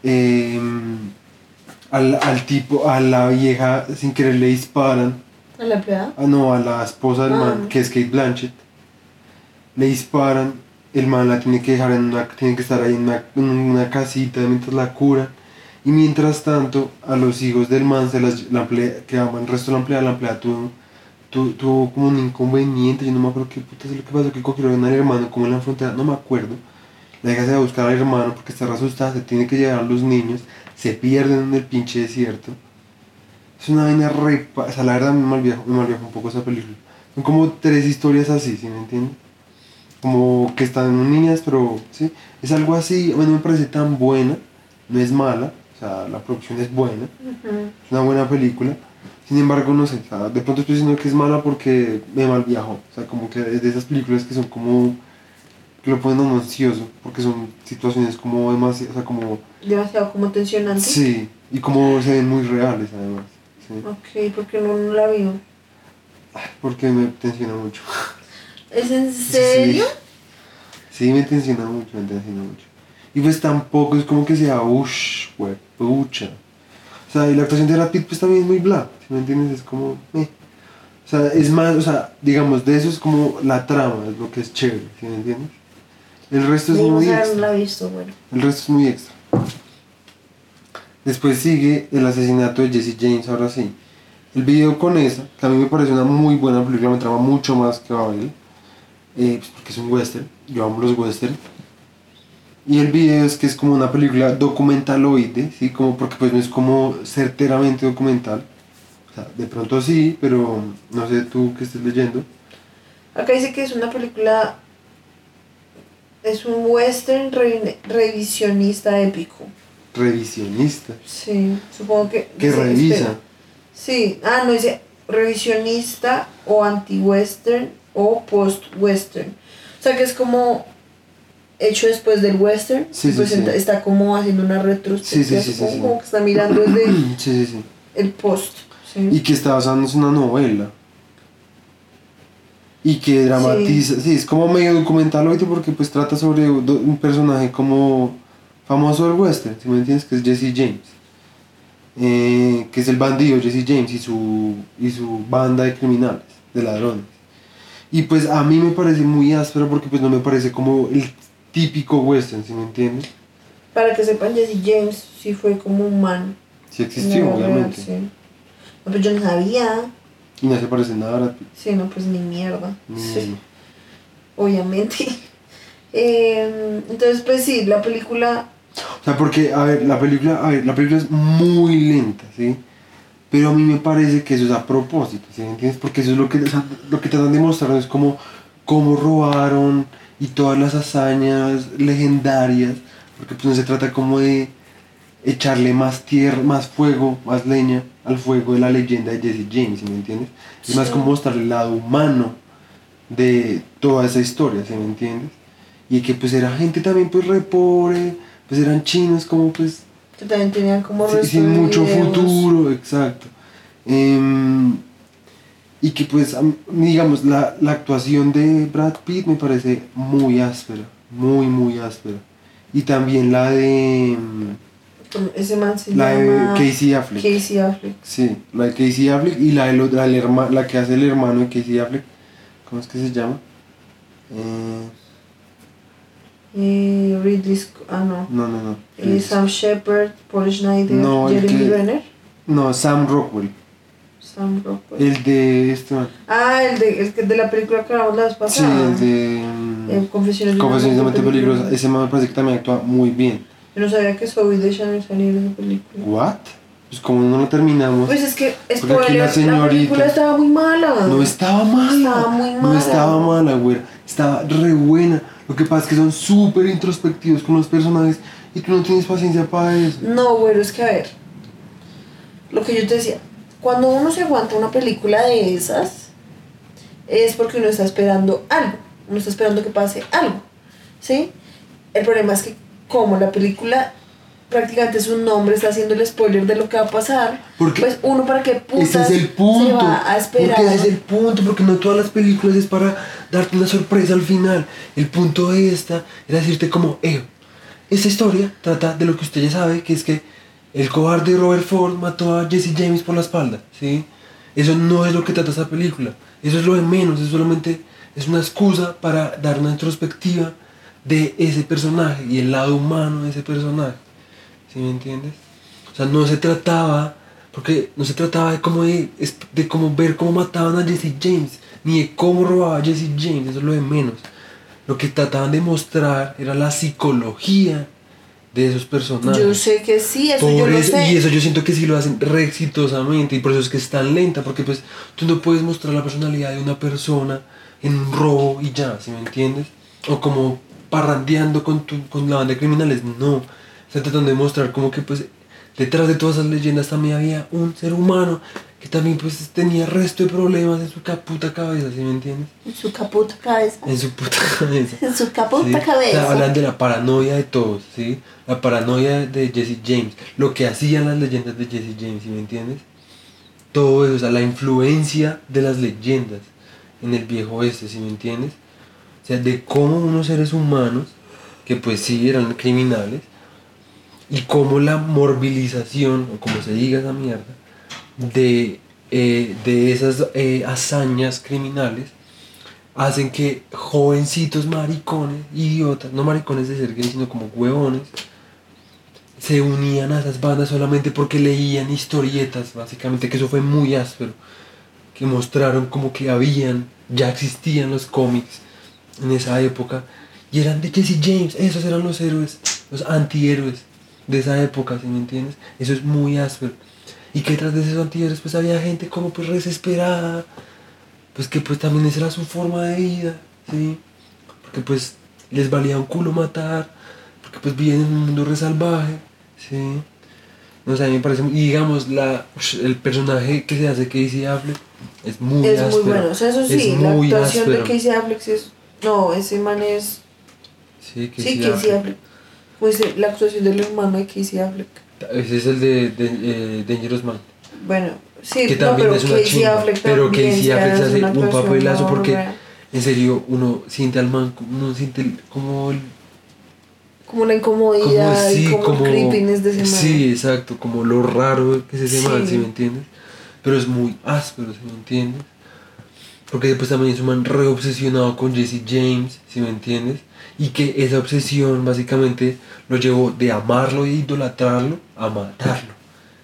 Eh, al, al tipo, a la vieja sin querer le disparan. ¿A la empleada? Ah, no, a la esposa del Ah. man, que es Kate Blanchett. Le disparan, el man la tiene que dejar en una, tiene que estar ahí en una, en una casita mientras la curan. Y mientras tanto, a los hijos del man se las, la emplea, que aman el resto de la empleada, la empleada tuvo, tu- tuvo como un inconveniente, yo no me acuerdo qué puta es lo que pasó, que cogieron al hermano como en la frontera, no me acuerdo. La hija se a buscar al hermano porque está asustada, se tiene que llevar a los niños, se pierden en el pinche desierto. Es una vaina re... O sea, la verdad me malviajo, me malviajo un poco esa película. Son como tres historias así, ¿sí me entiendes? Como que están en niñas, pero sí. Es algo así, a mí no me parece tan buena, no es mala, o sea, la producción es buena, es una buena película. Sin embargo, no sé, o sea, de pronto estoy diciendo que es mala porque me malviajo. O sea, como que es de esas películas que son como... que lo ponen ansioso, porque son situaciones como demasiado, o sea, como... Demasiado como tensionante. Sí, y como se ven muy reales además. Sí. Ok, porque no, no la vimos. Porque me tensiona mucho. ¿Es en serio? Sí, sí, me tensiona mucho, me tensiona mucho. Y pues tampoco es como que sea, uff, wey, pucha. O sea, y la actuación de Brad Pitt pues también es muy bla, ¿sí me entiendes? Es como, eh. O sea, es más, o sea, digamos, de eso es como la trama, es lo que es chévere, ¿sí me entiendes? El resto es Debimos muy haberla extra. visto, bueno. El resto es muy extra. Después sigue el asesinato de Jesse James, ahora sí. El video con esa, que a mí me parece una muy buena película, me trama mucho más que Babel, eh, pues porque es un western, yo amo los western. Y el video es que es como una película documentaloide, ¿sí? Como porque pues no es como certeramente documental. O sea, de pronto sí, pero no sé tú qué estés leyendo. Acá dice que es una película. Es un western re- revisionista épico. Revisionista. Sí, supongo que. Que revisa. espera. Sí, ah, no dice revisionista o anti-western o post-western. O sea que es como hecho después del western. Sí, pues sí. está como haciendo una retrospectiva. Como, que está mirando desde el post. Y que está basándose en una novela. Y que dramatiza, sí. es como medio documental ahorita porque pues trata sobre un personaje como famoso del western, si me entiendes, que es Jesse James. Eh, que es el bandido Jesse James y su, y su banda de criminales, de ladrones. Y pues a mí me parece muy áspero porque pues no me parece como el típico western, si me entiendes. Para que sepan, Jesse James sí fue como un man. Sí existió, No, obviamente. sí. No, pues yo no sabía. Y no se parece nada a Brad Pitt. Sí, no, pues ni mierda. Sí, obviamente. Eh, entonces, pues sí, la película. O sea, porque, a ver, la película, a ver, la película es muy lenta, ¿sí? Pero a mí me parece que eso es a propósito, ¿sí me entiendes? Porque eso es lo que, o sea, lo que tratan de mostrar es como cómo robaron y todas las hazañas legendarias, porque pues no se trata como de echarle más tierra, más fuego, más leña al fuego de la leyenda de Jesse James, ¿sí me entiendes? Es más como mostrarle el lado humano de toda esa historia, ¿sí me entiendes? Y que pues era gente también pues re pobre, pues eran chinos como pues Que también tenían como Sí, sin de mucho videos. futuro, exacto. Em, y que pues, am- digamos, la, la actuación de Brad Pitt me parece muy áspera, muy, muy áspera. Y también la de... em, Ese man se La de llama Casey Affleck. Casey Affleck. Sí, la de Casey Affleck y la, de la, herma- la que hace el hermano de Casey Affleck. ¿Cómo es que se llama? Eh, Y Ridley. Ah, no. no, no, no. Y Sam Shepard, Paul Schneider, No, Jeremy Renner. No, Sam Rockwell. Sam Rockwell. El de man. Ah, el de, el que- de la película que hablamos la vez Sí, pasada. el de... Eh, Confesiones Confesiones de mente peligrosa. Ese man me parece que también actúa muy bien. Yo no sabía que Zoe de Chanel salía en esa película. ¿What? Pues como no lo terminamos. Pues es que, spoiler, aquí la la, señorita- película estaba muy mala. no estaba mala. Estaba muy No mala. estaba mala, güey. Estaba re buena. Lo que pasa es que son súper introspectivos con los personajes y tú no tienes paciencia para eso. No, bueno, es que a ver. Lo que yo te decía, cuando uno se aguanta una película de esas, es porque uno está esperando algo. Uno está esperando que pase algo. ¿Sí? El problema es que, como la película prácticamente su nombre está haciendo el spoiler de lo que va a pasar, Porque pues uno para qué putas Ese es el punto. se va a esperar. Porque ese es el punto, porque no todas las películas es para darte una sorpresa al final. El punto de esta era decirte como, eh, esta historia trata de lo que usted ya sabe, que es que el cobarde Robert Ford mató a Jesse James por la espalda, ¿sí? Eso no es lo que trata esta película. Eso es lo de menos, es solamente es una excusa para dar una introspectiva de ese personaje y el lado humano de ese personaje. ¿Sí me entiendes? O sea, no se trataba, porque no se trataba de cómo, de, de cómo ver cómo mataban a Jesse James, ni de cómo robaba a Jesse James, eso es lo de menos. Lo que trataban de mostrar era la psicología de esos personajes. Yo sé que sí, eso Por yo lo eso- sé. Y eso yo siento que sí lo hacen re exitosamente y por eso es que es tan lenta, porque pues tú no puedes mostrar la personalidad de una persona en un robo y ya, ¿sí me entiendes? O como parrandeando con, tu, con la banda de criminales, no. Están tratando de mostrar como que pues detrás de todas esas leyendas también había un ser humano que también pues tenía resto de problemas en su ca- puta cabeza, ¿sí me entiendes? En su caputa cabeza. En su puta cabeza. En su caputa Sí, o sea, cabeza. hablan de la paranoia de todos, ¿sí? La paranoia de Jesse James, lo que hacían las leyendas de Jesse James, ¿sí me entiendes? Todo eso, o sea, la influencia de las leyendas en el viejo oeste, ¿sí me entiendes? O sea, de cómo unos seres humanos, que pues sí eran criminales, y cómo la morbilización, o como se diga esa mierda, de, eh, de esas eh, hazañas criminales, hacen que jovencitos maricones, idiotas, no maricones de ser gay, sino como huevones, se unían a esas bandas solamente porque leían historietas, básicamente, que eso fue muy áspero, que mostraron como que habían, ya existían los cómics en esa época, y eran de Jesse James, esos eran los héroes, los antihéroes de esa época, ¿sí me entiendes? Eso es muy áspero. Y que tras de esos antihéroes pues había gente como pues desesperada, pues que pues también esa era su forma de vida, ¿sí? Porque pues les valía un culo matar, porque pues viven en un mundo re salvaje, ¿sí? No sé, a mí me parece, y digamos, la, el personaje que se hace Casey Affleck es muy es áspero. muy bueno. O sea, eso sí, es la muy actuación áspero. de Casey Affleck sí es. No, ese man es. Sí, Casey Sí, Casey Affleck. Affleck. Pues eh, la actuación del hermano de Casey Affleck. Ese es el de, de eh, Dangerous Man. Bueno, sí, que no, pero es una Casey chimba. Affleck Pero Casey se Affleck se hace un papelazo porque, en serio, uno siente al man, uno siente el- como el Como la como incomodidad sí, como, como el creepiness de ese man. sí, exacto, como lo raro que es ese Sí. man, ¿sí me entiendes? Pero es muy áspero, ¿sí me entiendes? Porque después también es un man re obsesionado con Jesse James, ¿sí me entiendes? Y que esa obsesión básicamente lo llevó de amarlo e idolatrarlo a matarlo.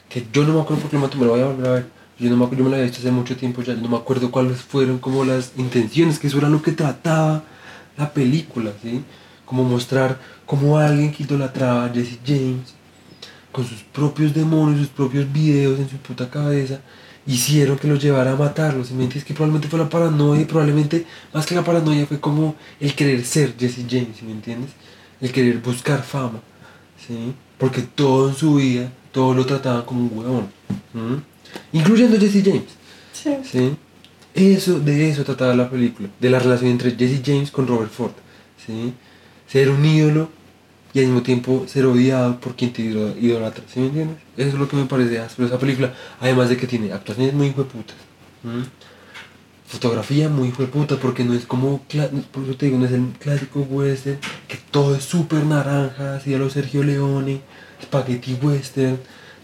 Que yo no me acuerdo por qué lo mató, me lo voy a volver a ver. Yo, no me, acu- yo me lo había visto hace mucho tiempo ya, no me acuerdo cuáles fueron como las intenciones, que eso era lo que trataba la película, ¿sí? como mostrar cómo alguien que idolatraba a Jesse James con sus propios demonios, sus propios videos en su puta cabeza, hicieron que lo llevara a matarlo. ¿sí me entiendes? Que probablemente fue la paranoia y probablemente más que la paranoia fue como el querer ser Jesse James, ¿sí me entiendes? El querer buscar fama, ¿sí? Porque todo en su vida, todo lo trataban como un huevón, ¿m? incluyendo Jesse James. Sí. ¿sí? Eso, de eso trataba la película, de la relación entre Jesse James con Robert Ford, ¿sí? Ser un ídolo y al mismo tiempo ser odiado por quien te ido- idolatra, ¿sí me entiendes? Eso es lo que me parece áspero esa película, además de que tiene actuaciones muy hueputas, ¿m? fotografía muy hueputa, porque no es como, por eso te digo, no es el clásico western, que todo es súper naranja, así a lo Sergio Leone, spaghetti western,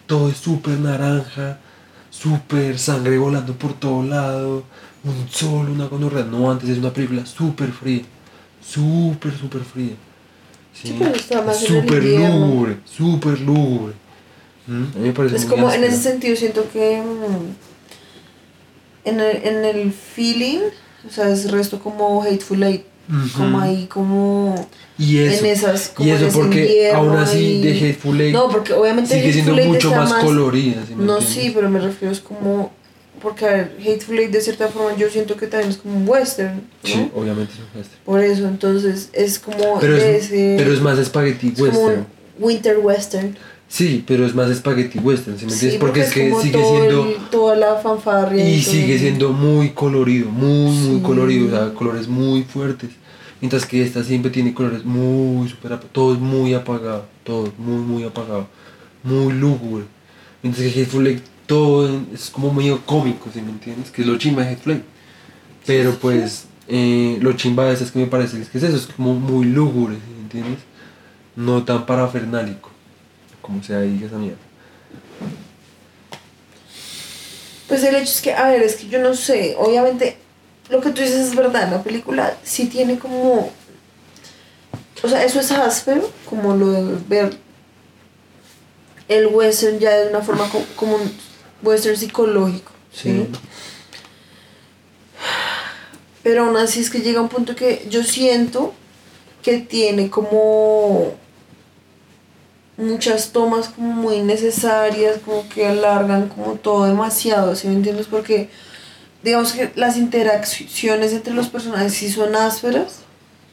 todo es súper naranja, súper sangre volando por todo lado, un sol, una gonorrea. No, antes es una película súper fría, súper, súper fría. Sí, pero está más en el súper lúgubre, súper lúgubre. ¿Mm? A mí me parece Es muy como en ese sentido siento que mm, en el, en el feeling, o sea, es resto como Hateful Eight, como ahí como Y eso, en esas como y eso porque aún así de Hateful Eight No, porque obviamente sigue siendo mucho más, colorida. ¿sí me No, entiendes? sí, pero me refiero es como porque a ver, Hateful Eight de cierta forma yo siento que también es como un western, ¿no? Sí, obviamente es un western. Por eso, entonces es como Pero es, ese pero es más spaghetti es como western. un winter western. Sí, pero es más spaghetti western, ¿sí me entiendes? Sí, porque, es que como sigue todo siendo... el- toda la fanfarria Y sigue siendo muy colorido, muy, muy Sí. colorido, o sea, colores muy fuertes. Mientras que esta siempre tiene colores muy super apagados, todo es muy apagado, todo es muy, muy apagado, muy lúgubre. Mientras que Hateful Eight todo es como medio cómico, ¿sí me entiendes? Que es lo chimba de Eight. Pero pues, eh, lo chimba de esa es que me parece que es que es eso, es como muy lúgubre, ¿sí me entiendes? No tan parafernálico, como sea diga esa mierda. Pues el hecho es que, a ver, es que yo no sé, obviamente lo que tú dices es verdad, la película sí tiene como... O sea, eso es áspero, como lo de ver el western ya de una forma co- como un western psicológico, ¿sí? Sí. Pero aún así es que llega un punto que yo siento que tiene como muchas tomas como muy necesarias, como que alargan como todo demasiado, ¿sí me entiendes? Porque digamos que las interacciones entre los personajes sí son ásperas,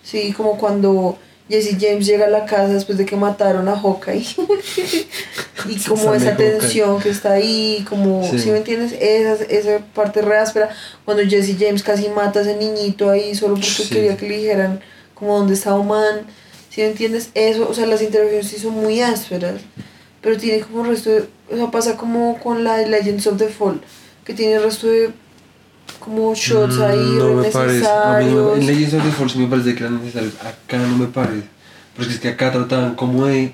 sí, como cuando Jesse James llega a la casa después de que mataron a Hawkeye y como esa tensión que está ahí, como, Sí. ¿sí me entiendes? Esa, esa parte re áspera, cuando Jesse James casi mata a ese niñito ahí solo porque Sí. quería que le dijeran como dónde está Oman, ¿sí me entiendes? Eso, o sea, las interacciones sí son muy ásperas, pero tiene como el resto de, o sea, pasa como con la de Legends of the Fall, que tiene el resto de como shots Mm, ahí no me parece. A mí no me- en. Legends of the sí me parece que eran necesarios. Acá no me parece. Porque es que acá trataban como de.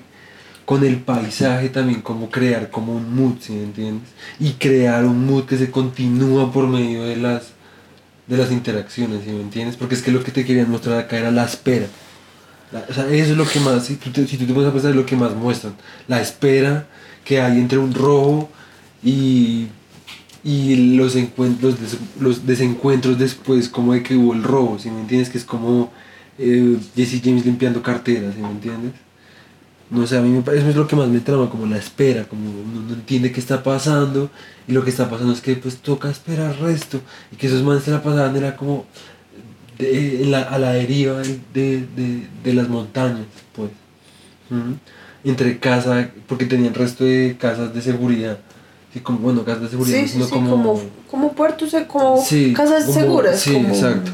Con el paisaje también, como crear como un mood, ¿sí me entiendes? Y crear un mood que se continúa por medio de las de las interacciones, ¿sí me entiendes? Porque es que lo que te querían mostrar acá era la espera. La- o sea, eso es lo que más, si tú te, si tú te pones a pensar, es lo que más muestran. La espera que hay entre un robo y, y los, encuentros, los desencuentros después, como de que hubo el robo, ¿sí me entiendes? Que es como eh, Jesse James limpiando carteras, ¿sí me entiendes? No sé, a mí me parece, es lo que más me trama, como la espera, como uno no entiende qué está pasando y lo que está pasando es que pues toca esperar resto y que esos manes se la pasaban era como de- en la- a la deriva de, de- de las montañas, pues. Entre casa, porque tenían resto de casas de seguridad, sí, como, bueno, casas de seguridad, Sí, no, sí, sino sí, como, como, como puertos, como Sí, casas como- seguras. Sí, como- exacto.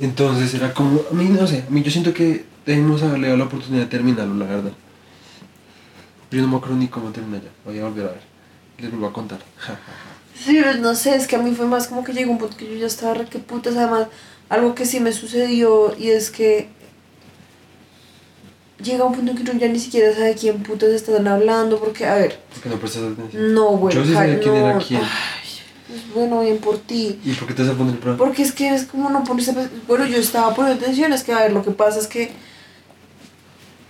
Entonces era como, a mí no sé, a mí yo siento que debemos haberle dado la oportunidad de terminarlo, la verdad. Pero yo no me acuerdo ni cómo termina ya, voy a volver a ver. Les vuelvo a contar. Sí, pero no sé, es que a mí fue más como que llegó un punto que yo ya estaba re que putas. Además, algo que sí me sucedió y es que llega un punto en que uno ya ni siquiera sabe quién putas están hablando. Porque, a ver, Porque no prestas atención. no, güey. Yo sí sabía quién no, era quién. ay, pues bueno, bien por ti. ¿Y por qué te vas a poner prueba? Porque es que es como no ponerse. Bueno, yo estaba poniendo atención, es que a ver, lo que pasa es que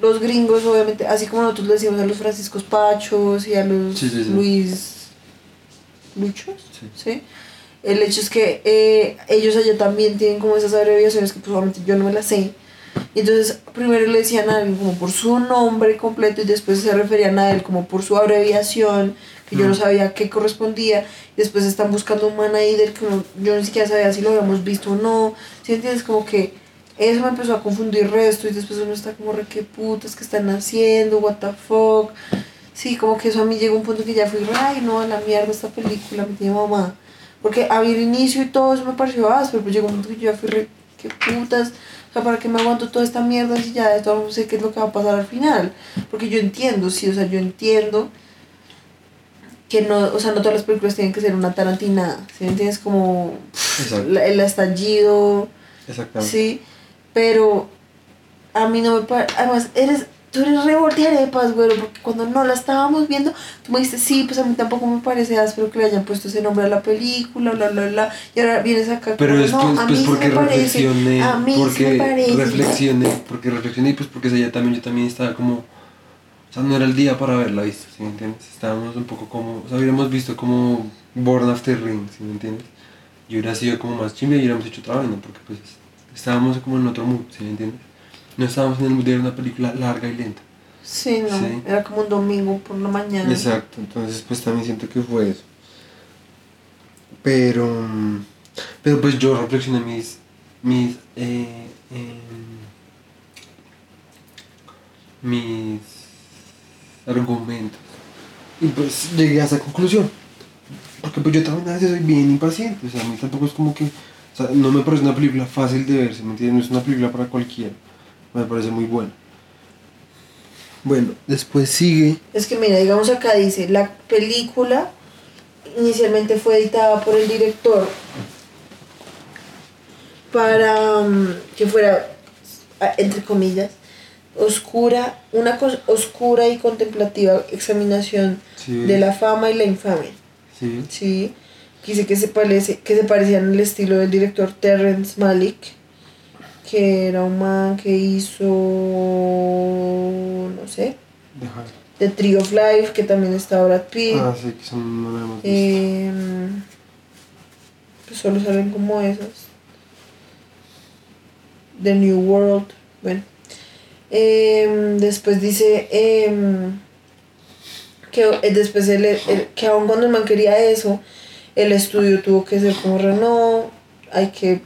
los gringos, obviamente, así como nosotros le decimos a los Franciscos Pachos y a los Sí, sí, sí. Luis Luchos, Sí. ¿sí? El hecho es que eh, ellos allá también tienen como esas abreviaciones que pues obviamente yo no me las sé. Y entonces primero le decían a él como por su nombre completo y después se referían a él como por su abreviación, que yo no Mm. sabía qué correspondía. Y después están buscando un man ahí del que uno- yo ni siquiera sabía si lo habíamos visto o no. ¿Sí entiendes? Como que eso me empezó a confundir resto y después uno está como re qué putas que están haciendo, what the fuck. Sí, como que eso a mí llegó un punto que ya fui, ay no, a la mierda esta película, me tiene mamá. Porque a mí el inicio y todo eso me pareció áspero, pero llegó un punto que yo ya fui, re, qué putas. O sea, ¿para qué me aguanto toda esta mierda si ya de todo no sé qué es lo que va a pasar al final? Porque yo entiendo, sí, o sea, yo entiendo que no, o sea, no todas las películas tienen que ser una tarantinada, ¿sí me entiendes? Como el estallido, Exactamente. Sí, pero a mí no me parece. Además, eres, tú eres re voltearepas, güero, porque cuando no la estábamos viendo, tú me dijiste, sí, pues a mí tampoco me parece áspero que le hayan puesto ese nombre a la película, bla, bla, bla. Y ahora vienes acá Pero como, después, no, a pues mí sí porque parece, reflexioné, a mí sí porque me parece. reflexioné, porque reflexioné y pues porque ella también, yo también estaba como, o sea, no era el día para verla, ¿viste? ¿Sí me entiendes? Estábamos un poco como, o sea, hubiéramos visto como Born After Ring, ¿sí me entiendes? Y hubiera sido como más chimba y hubiéramos hecho otra vaina, porque pues estábamos como en otro mood, ¿sí me entiendes? No estábamos en el mood de una película larga y lenta. Sí, no, Sí. era como un domingo por la mañana. Exacto, entonces pues también siento que fue eso. Pero, pero pues yo reflexioné mis, mis, eh, em, mis argumentos y pues llegué a esa conclusión. Porque pues yo también a veces soy bien impaciente, o sea, a mí tampoco es como que, o sea, no me parece una película fácil de ver, ¿sí ¿me entiendes? No es una película para cualquiera, me parece muy buena. Bueno, después sigue Es que mira, digamos acá dice, la película inicialmente fue editada por el director para mm, que fuera, entre comillas, oscura, una oscura y contemplativa examinación Sí. de la fama y la infamia. Sí. Sí, quise que se, parece, que se parecían al estilo del director Terrence Malick, que era un man que hizo, no sé. The Tree of Life, que también está Brad Pitt. Ah, sí, que son no la hemos visto. Em, pues solo salen como esas. The New World. Bueno. Em, después dice em, que eh, después él, él- que aun cuando el man quería eso, el estudio tuvo que ser como re, no, hay que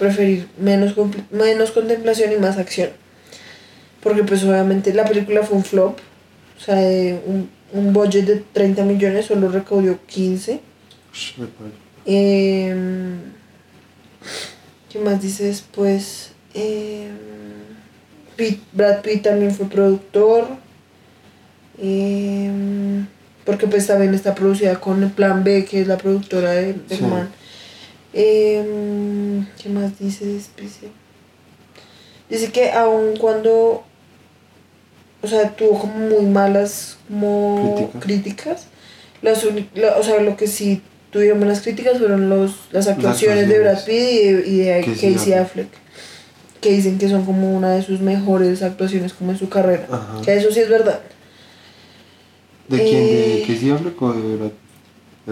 preferir menos, menos contemplación y más acción. Porque pues obviamente la película fue un flop. O sea, de un, un budget de 30 millones solo recaudó 15. Ush, me parece. Em, ¿Qué más dice después? Pitt- Brad Pitt también fue productor. Em, porque pues también está producida con el Plan B, que es la productora de, del Sí. Em, ¿Qué más dice? Dice, dice que aun cuando, o sea, tuvo como muy malas como Críticas. críticas, las la- o sea, lo que sí tuvieron buenas críticas fueron los, las actuaciones de Brad Pitt y de, y de Casey Affleck, que dicen que son como una de sus mejores actuaciones como en su carrera. Ajá. Que eso sí es verdad. ¿De quién? ¿De Eh, Casey Affleck o de Brad, de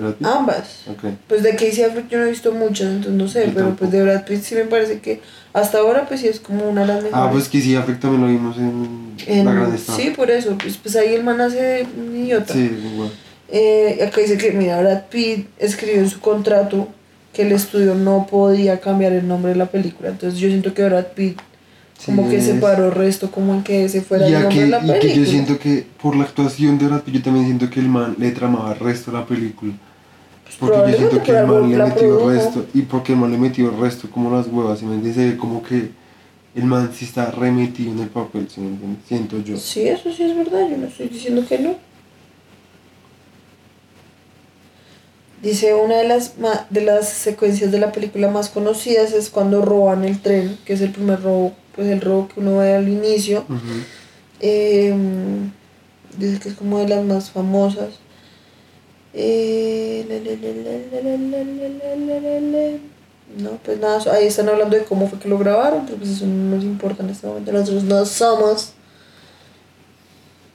Brad Pitt? Ambas. Pues de Casey Affleck yo no he visto muchas, entonces no sé, Yo pero tampoco. pues de Brad Pitt sí me parece que hasta ahora pues sí es como una de las mejores. Ah, pues Casey Affleck también lo vimos en, En- La Gran Estafa. sí, por eso, pues, pues ahí el man hace de un idiota. Sí, igual. Eh, acá dice que, mira, Brad Pitt escribió en su contrato que el estudio no podía cambiar el nombre de la película. Entonces yo siento que Brad Pitt como Sí, que separó resto como en que ese fuera Y, el nombre aquí- de la y que película. yo siento que por la actuación de Brad Pitt, yo también siento que el man le tramaba el resto de la película. Porque yo siento que el man le metió el resto. Y porque el man le metió el resto como las huevas, ¿sí me ve como que el man sí está remetido en el papel, ¿sí? Siento yo. Sí, eso sí es verdad, yo no estoy diciendo que no. Dice una de las, ma- de las secuencias de la película más conocidas es cuando roban el tren, que es el primer robo, pues el robo que uno ve al inicio. Eh, dice que es como de las más famosas. No, pues nada, ahí están hablando de cómo fue que lo grabaron, pero pues eso no nos importa en este momento. Nosotros no somos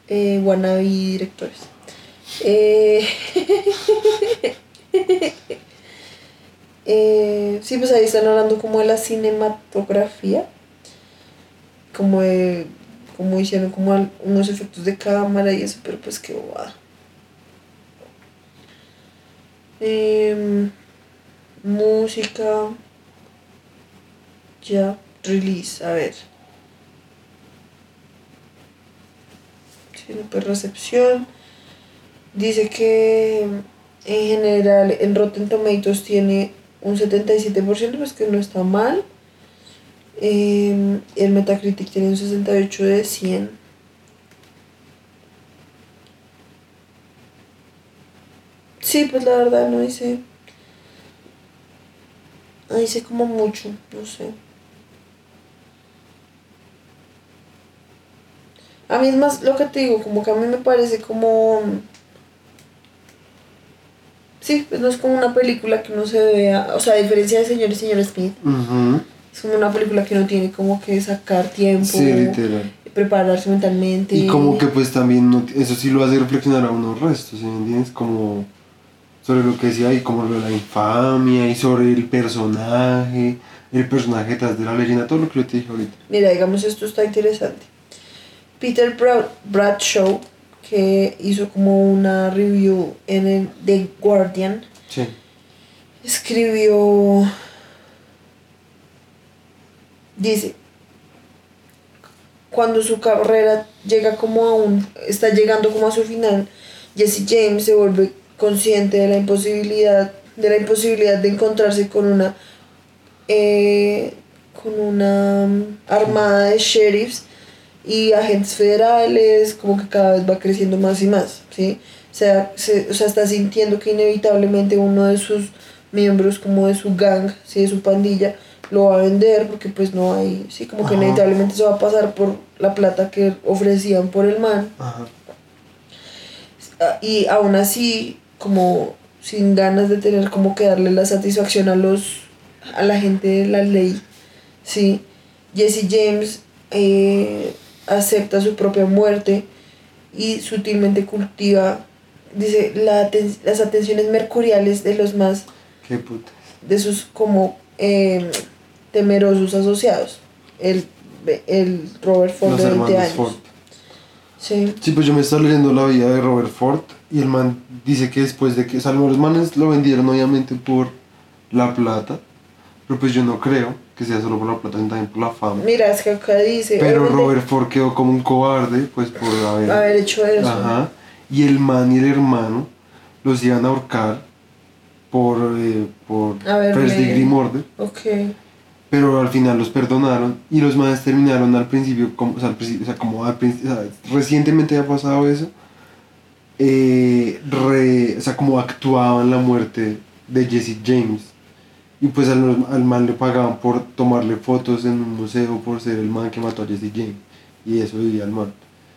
eh, wannabe directores. Eh, eh, sí, pues ahí están hablando como de la cinematografía, como de, como hicieron como unos efectos de cámara y eso, pero pues qué bobada. Em, música. Ya, release, a ver. Tiene pues recepción. Dice que en general en Rotten Tomatoes tiene un 77%, pues que no está mal. Eh, el Metacritic tiene un 68 de 100. Sí, pues la verdad no dice. No dice como mucho, no sé. A mí es más lo que te digo, como que a mí me parece como. Sí, pues no es como una película que uno se vea. O sea, a diferencia de Señor y Señor Smith, es como una película que uno tiene como que sacar tiempo, Sí, literal. prepararse mentalmente. Y como que pues también no- eso sí lo hace reflexionar a unos restos, ¿sí me entiendes? Como sobre lo que decía ahí, como lo de la infamia y sobre el personaje, el personaje detrás de la leyenda, todo lo que yo te dije ahorita. Mira, digamos, esto está interesante. Peter Brad- Bradshaw, que hizo como una review en el The Guardian, Sí. escribió. Dice. Cuando su carrera llega como a un. está llegando como a su final, Jesse James se vuelve consciente de la imposibilidad. de la imposibilidad de encontrarse con una. eh, con una mm, armada de sheriffs y agentes federales, como que cada vez va creciendo más y más, ¿sí? O sea, se- o sea, está sintiendo que inevitablemente uno de sus miembros, como de su gang, ¿sí? de su pandilla, lo va a vender porque pues no hay, sí, como que inevitablemente se va a pasar por la plata que ofrecían por el man. Ajá. Ah, Y aún así, como sin ganas de tener como que darle la satisfacción a los a la gente de la ley, sí, Jesse James eh, acepta su propia muerte y sutilmente cultiva, dice, la aten- las atenciones mercuriales de los más, Qué de sus como eh, temerosos asociados, el, el Robert Ford Los de 20 hermanos años. Ford. Sí. Sí, pues yo me estaba leyendo la vida de Robert Ford y el man dice que después de que, o sea, los manes lo vendieron obviamente por la plata, pero pues yo no creo que sea solo por la plata, sino también por la fama. Mira, es que acá dice... Pero obviamente- Robert Ford quedó como un cobarde, pues por haber... haber hecho eso. Ajá. Y el man y el hermano los iban a ahorcar por, eh, por first degree murder, Ok. pero al final los perdonaron y los manes terminaron al principio, como, o sea, al principio, o sea, como al principio, o sea, recientemente ha pasado eso, eh, re- o sea, como actuaban la muerte de Jesse James. Y pues al, al man le pagaban por tomarle fotos en un museo por ser el man que mató a Jesse James. Y eso vivía el man.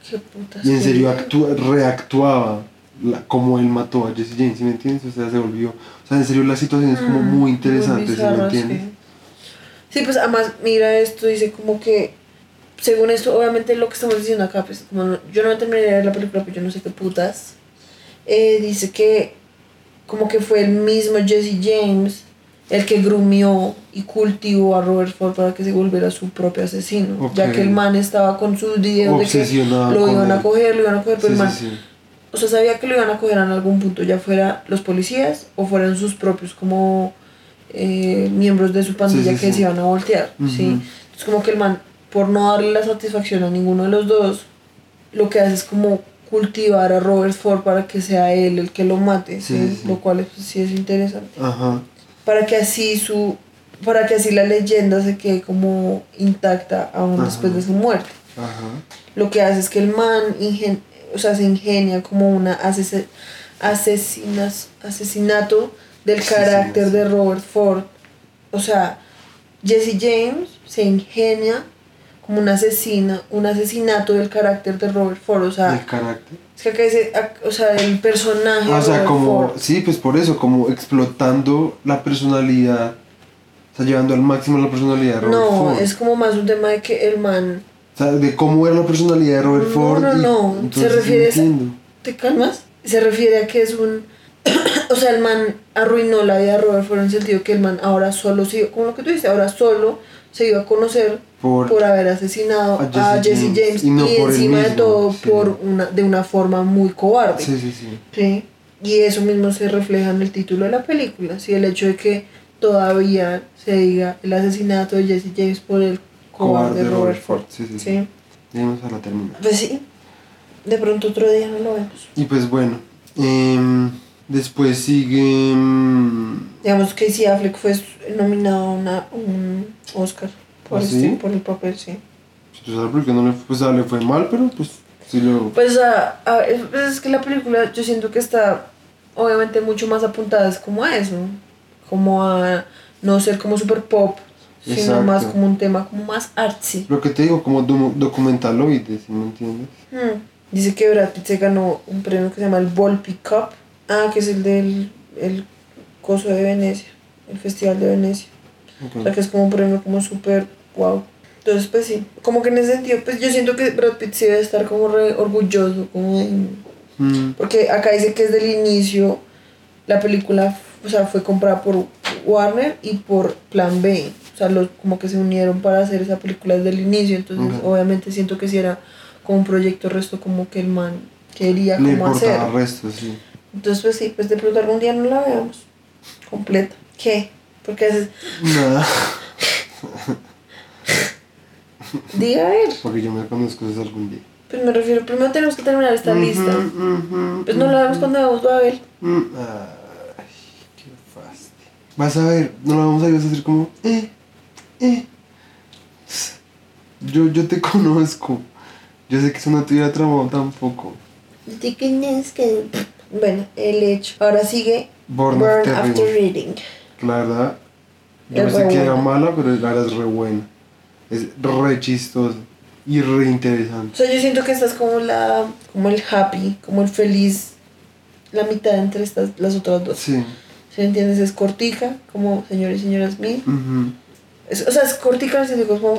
Qué putas. Y en serio actúa, reactuaba la- como él mató a Jesse James, ¿sí me entiendes? O sea, se volvió... O sea, en serio la situación es como Mm, muy interesante, ¿sí me entiendes? Sí. Sí, pues además, mira esto, dice como que, según esto, obviamente lo que estamos diciendo acá, pues como no- yo no me terminé de ver la película, pues yo no sé qué putas. Eh, dice que como que fue el mismo Jesse James el que grumió y cultivó a Robert Ford para que se volviera su propio asesino, ya Ok. que el man estaba con sus videos de que lo iban a coger, lo iban a coger, pero Sí, el man sí, sí. o sea, sabía que lo iban a coger en algún punto, ya fuera los policías o fueran sus propios como eh, miembros de su pandilla Sí, sí, que sí. se iban a voltear, ¿sí? Ujú. Entonces como que el man, por no darle la satisfacción a ninguno de los dos, lo que hace es como cultivar a Robert Ford para que sea él el que lo mate, ¿sí? Sí, sí, sí. Lo cual es- sí es interesante. Ajá. Para que así su para que así la leyenda se quede como intacta aún Ajá. después de su muerte Ajá. lo que hace es que el man ingen- o sea, se ingenia como una ases- asesinas, asesinato del carácter de Robert Ford. O sea, Jesse James se ingenia como una asesina, un asesinato del carácter de Robert Ford. O sea, El carácter. es que acá dice, o sea, el personaje O de sea, Robert como... Ford. Sí, pues por eso, como explotando la personalidad. O sea, llevando al máximo la personalidad de Robert No, Ford. es como más un tema de que el man... O sea, de cómo era la personalidad de Robert No, Ford. no, y- no, se refiere a-. ¿Te calmas? Se refiere a que es un... o sea, el man arruinó la vida de Robert Ford en el sentido que el man ahora solo como lo que tú dices, ahora solo se iba a conocer Por- por, haber asesinado a a Jesse James, James, y no encima de todo sí. por una, de una forma muy cobarde. Sí, sí, sí. Sí, y eso mismo se refleja en el título de la película, sí, el hecho de que todavía se diga el asesinato de Jesse James por el cobarde, Robert Ford. Sí, sí, sí. Vamos a la terminar. pues sí, de pronto otro día no lo vemos. Y pues bueno, em, después sigue... em, Digamos que Casey Affleck fue nominado a una, un Oscar por, ¿Ah, este- sí? por el papel, sí. pues, porque no le, pues, le fue mal, pero pues sí lo... Pues, a, a- es, pues, es que la película yo siento que está obviamente mucho más apuntada es como a eso, como a no ser como super pop, sino Exacto. más como un tema como más artsy. Lo que te digo, como docu- documentaloide, ¿sí me entiendes? Hmm. Dice que Brad Pitt se ganó un premio que se llama el Volpi Cup, ah, que es el del el coso de Venecia, el Festival de Venecia. O sea que es como un premio como súper wow. Entonces pues sí, como que en ese sentido, pues yo siento que Brad Pitt sí debe estar como re orgulloso, como de... Mm, Porque acá dice que desde el inicio la película o sea, fue comprada por Warner y por Plan B. O sea, los, como que se unieron para hacer esa película desde el inicio. Entonces, obviamente siento que si era como un proyecto resto como que el man quería le como hacer. resto, sí. Entonces, pues sí, pues de pronto algún día no la veamos completa. ¿Qué? Porque haces, Nada, diga a ver. porque yo me conozco eso algún día. Pues me refiero, primero tenemos que terminar esta lista. Pues no la vemos cuando vemos Babel. Mm, Ay, qué fastidio. Vas a ver, no la vamos a ir, a hacer como, eh, eh. Yo, yo te conozco. Yo sé que eso no te hubiera tramado tampoco. ¿Tú tienes que Bueno, el hecho. Ahora sigue Born, Burn After After Reading. Reading. La verdad, yo pensé re que era mala, pero la verdad es re buena. Es re chistosa y re O interesante. sea, yo siento que esta es como la, como el happy, como el feliz, la mitad entre estas, las otras dos. Sí. ¿Sí entiendes? Es cortica, como señores y señoras mil. ujú. Es, o sea, es cortica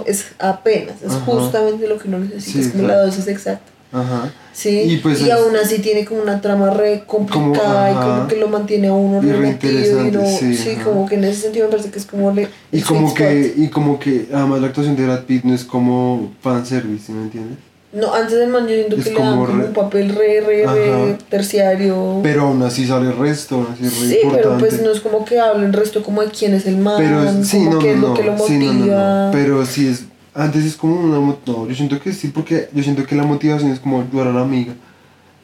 es apenas, es Ajá. justamente lo que uno necesita, Sí, es como la exacto. dosis exacta. Ajá. Sí, Y y, pues es- aún así tiene como una trama re complicada y ajá. como que lo mantiene a uno Y re re metido y no, sí, sí, como que en ese sentido me parece que es como le, Y como que, y como que, además la actuación de Brad Pitt no es como fanservice, ¿sí me entiendes? No, antes del man yo siento Es que le dan como como re- un papel re, re, re Ajá. terciario. Pero aún así sale el resto, aún así es re Sí, importante. pero pues no es como que hablen resto como de quién es el man, Pero sí, como no, qué es no, lo que lo no, motiva. sí, no, no, no. Pero sí es, antes es como una, no, yo siento que sí, porque yo siento que la motivación es como ayudar a la amiga.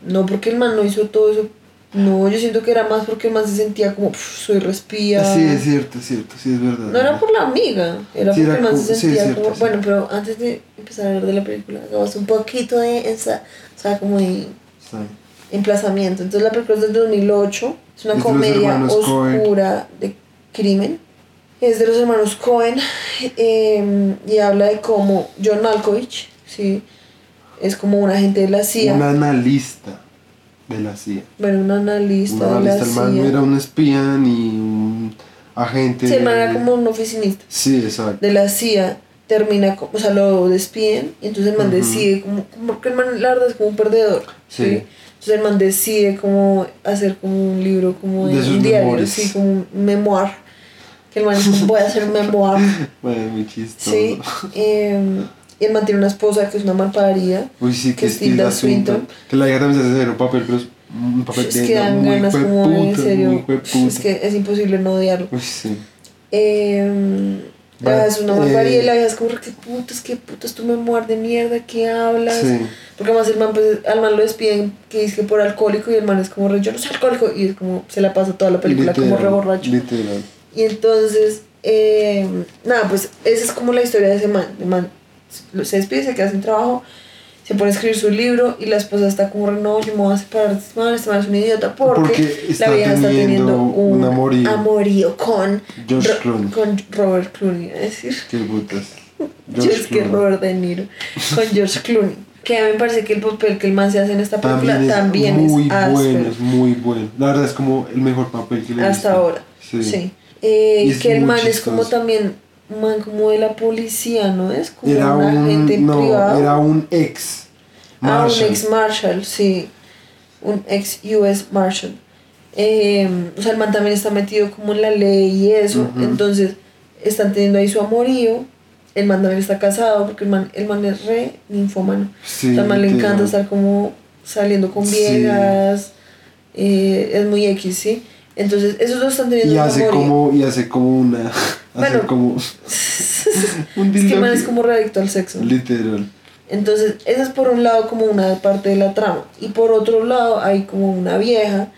No, porque el man no hizo todo eso. No, yo siento que era más porque el man se sentía como, "Pf, soy respía. Sí, es cierto, es cierto, sí es verdad. No era por la amiga, era Sí, porque era el man como- se sentía cierto, como... sí. Bueno, pero antes de empezar a hablar de la película, hagamos un poquito de esa, o sea, como de emplazamiento. Entonces la película es del 2008, es una Es comedia oscura de crimen. Es de los hermanos Cohen eh, y habla de cómo John Malkovich, sí, es como un agente de la CIA. Un analista de la CIA. Bueno, un analista, Un analista, de el la no CIA. era un espía ni un agente. Sí, el man era como un oficinista Sí, exacto. de la CIA. Termina, o sea, lo despiden y entonces el man Ujú. decide, como, porque el man la verdad es como un perdedor. Sí. Sí. Entonces el man decide como hacer como un libro, como De un diario, sí, como un memoir. Que el man es como, voy a hacer un memoir. Bueno, muy chistoso. Sí. em, y el man tiene una esposa que es una malparida. Uy, sí, que que es Tilda Swinton. Swinton. Que la hija también se hace hacer un papel, pero es un papel Es de que dan ganas como en serio. Es que es imposible no odiarlo. Uy, sí. Em, la Va- vieja es una eh, malparida y la vieja es como, qué putas, qué putas, tu memoir de mierda, ¿qué hablas? Sí. Porque además el man, pues, al man lo despiden que dice que por alcohólico y el man es como yo no soy alcohólico y es como, se la pasa toda la película como re borracho. Literal. Y entonces, eh, nada, pues esa es como la historia de ese man. El man se despide, se queda sin trabajo, se pone a escribir su libro y la esposa está como, no, yo me voy a separar de este man, este man es un idiota porque, la vieja está teniendo un, un amorío. amorío con, George Ro- Clooney. con Robert Clooney, es decir, Qué putas. yo es que Robert De Niro, con George Clooney. Que a mí me parece que el papel que el man se hace en esta película También es también muy es bueno, es muy bueno. La verdad es como el mejor papel que le he hasta visto. ahora. Sí. Sí. Eh, que el man es como también man como de la policía, ¿no es? Como Era un agente un, no, privado. era un ex. Ah, un ex Marshall, sí. Un ex US Marshal. Eh, o sea, el man también está metido como en la ley y eso. Entonces, están teniendo ahí su amorío. el man también está casado porque el man, el man es re ninfómano. Sí, O sea, al man le encanta estar como saliendo con Sí. viejas. eh, es muy X, ¿sí? Entonces, esos dos están teniendo Y hace como, y hace como una. Bueno. hace como. un Es que man es como readicto al sexo. Literal. Entonces, esa es por un lado como una parte de la trama. Y por otro lado hay como una vieja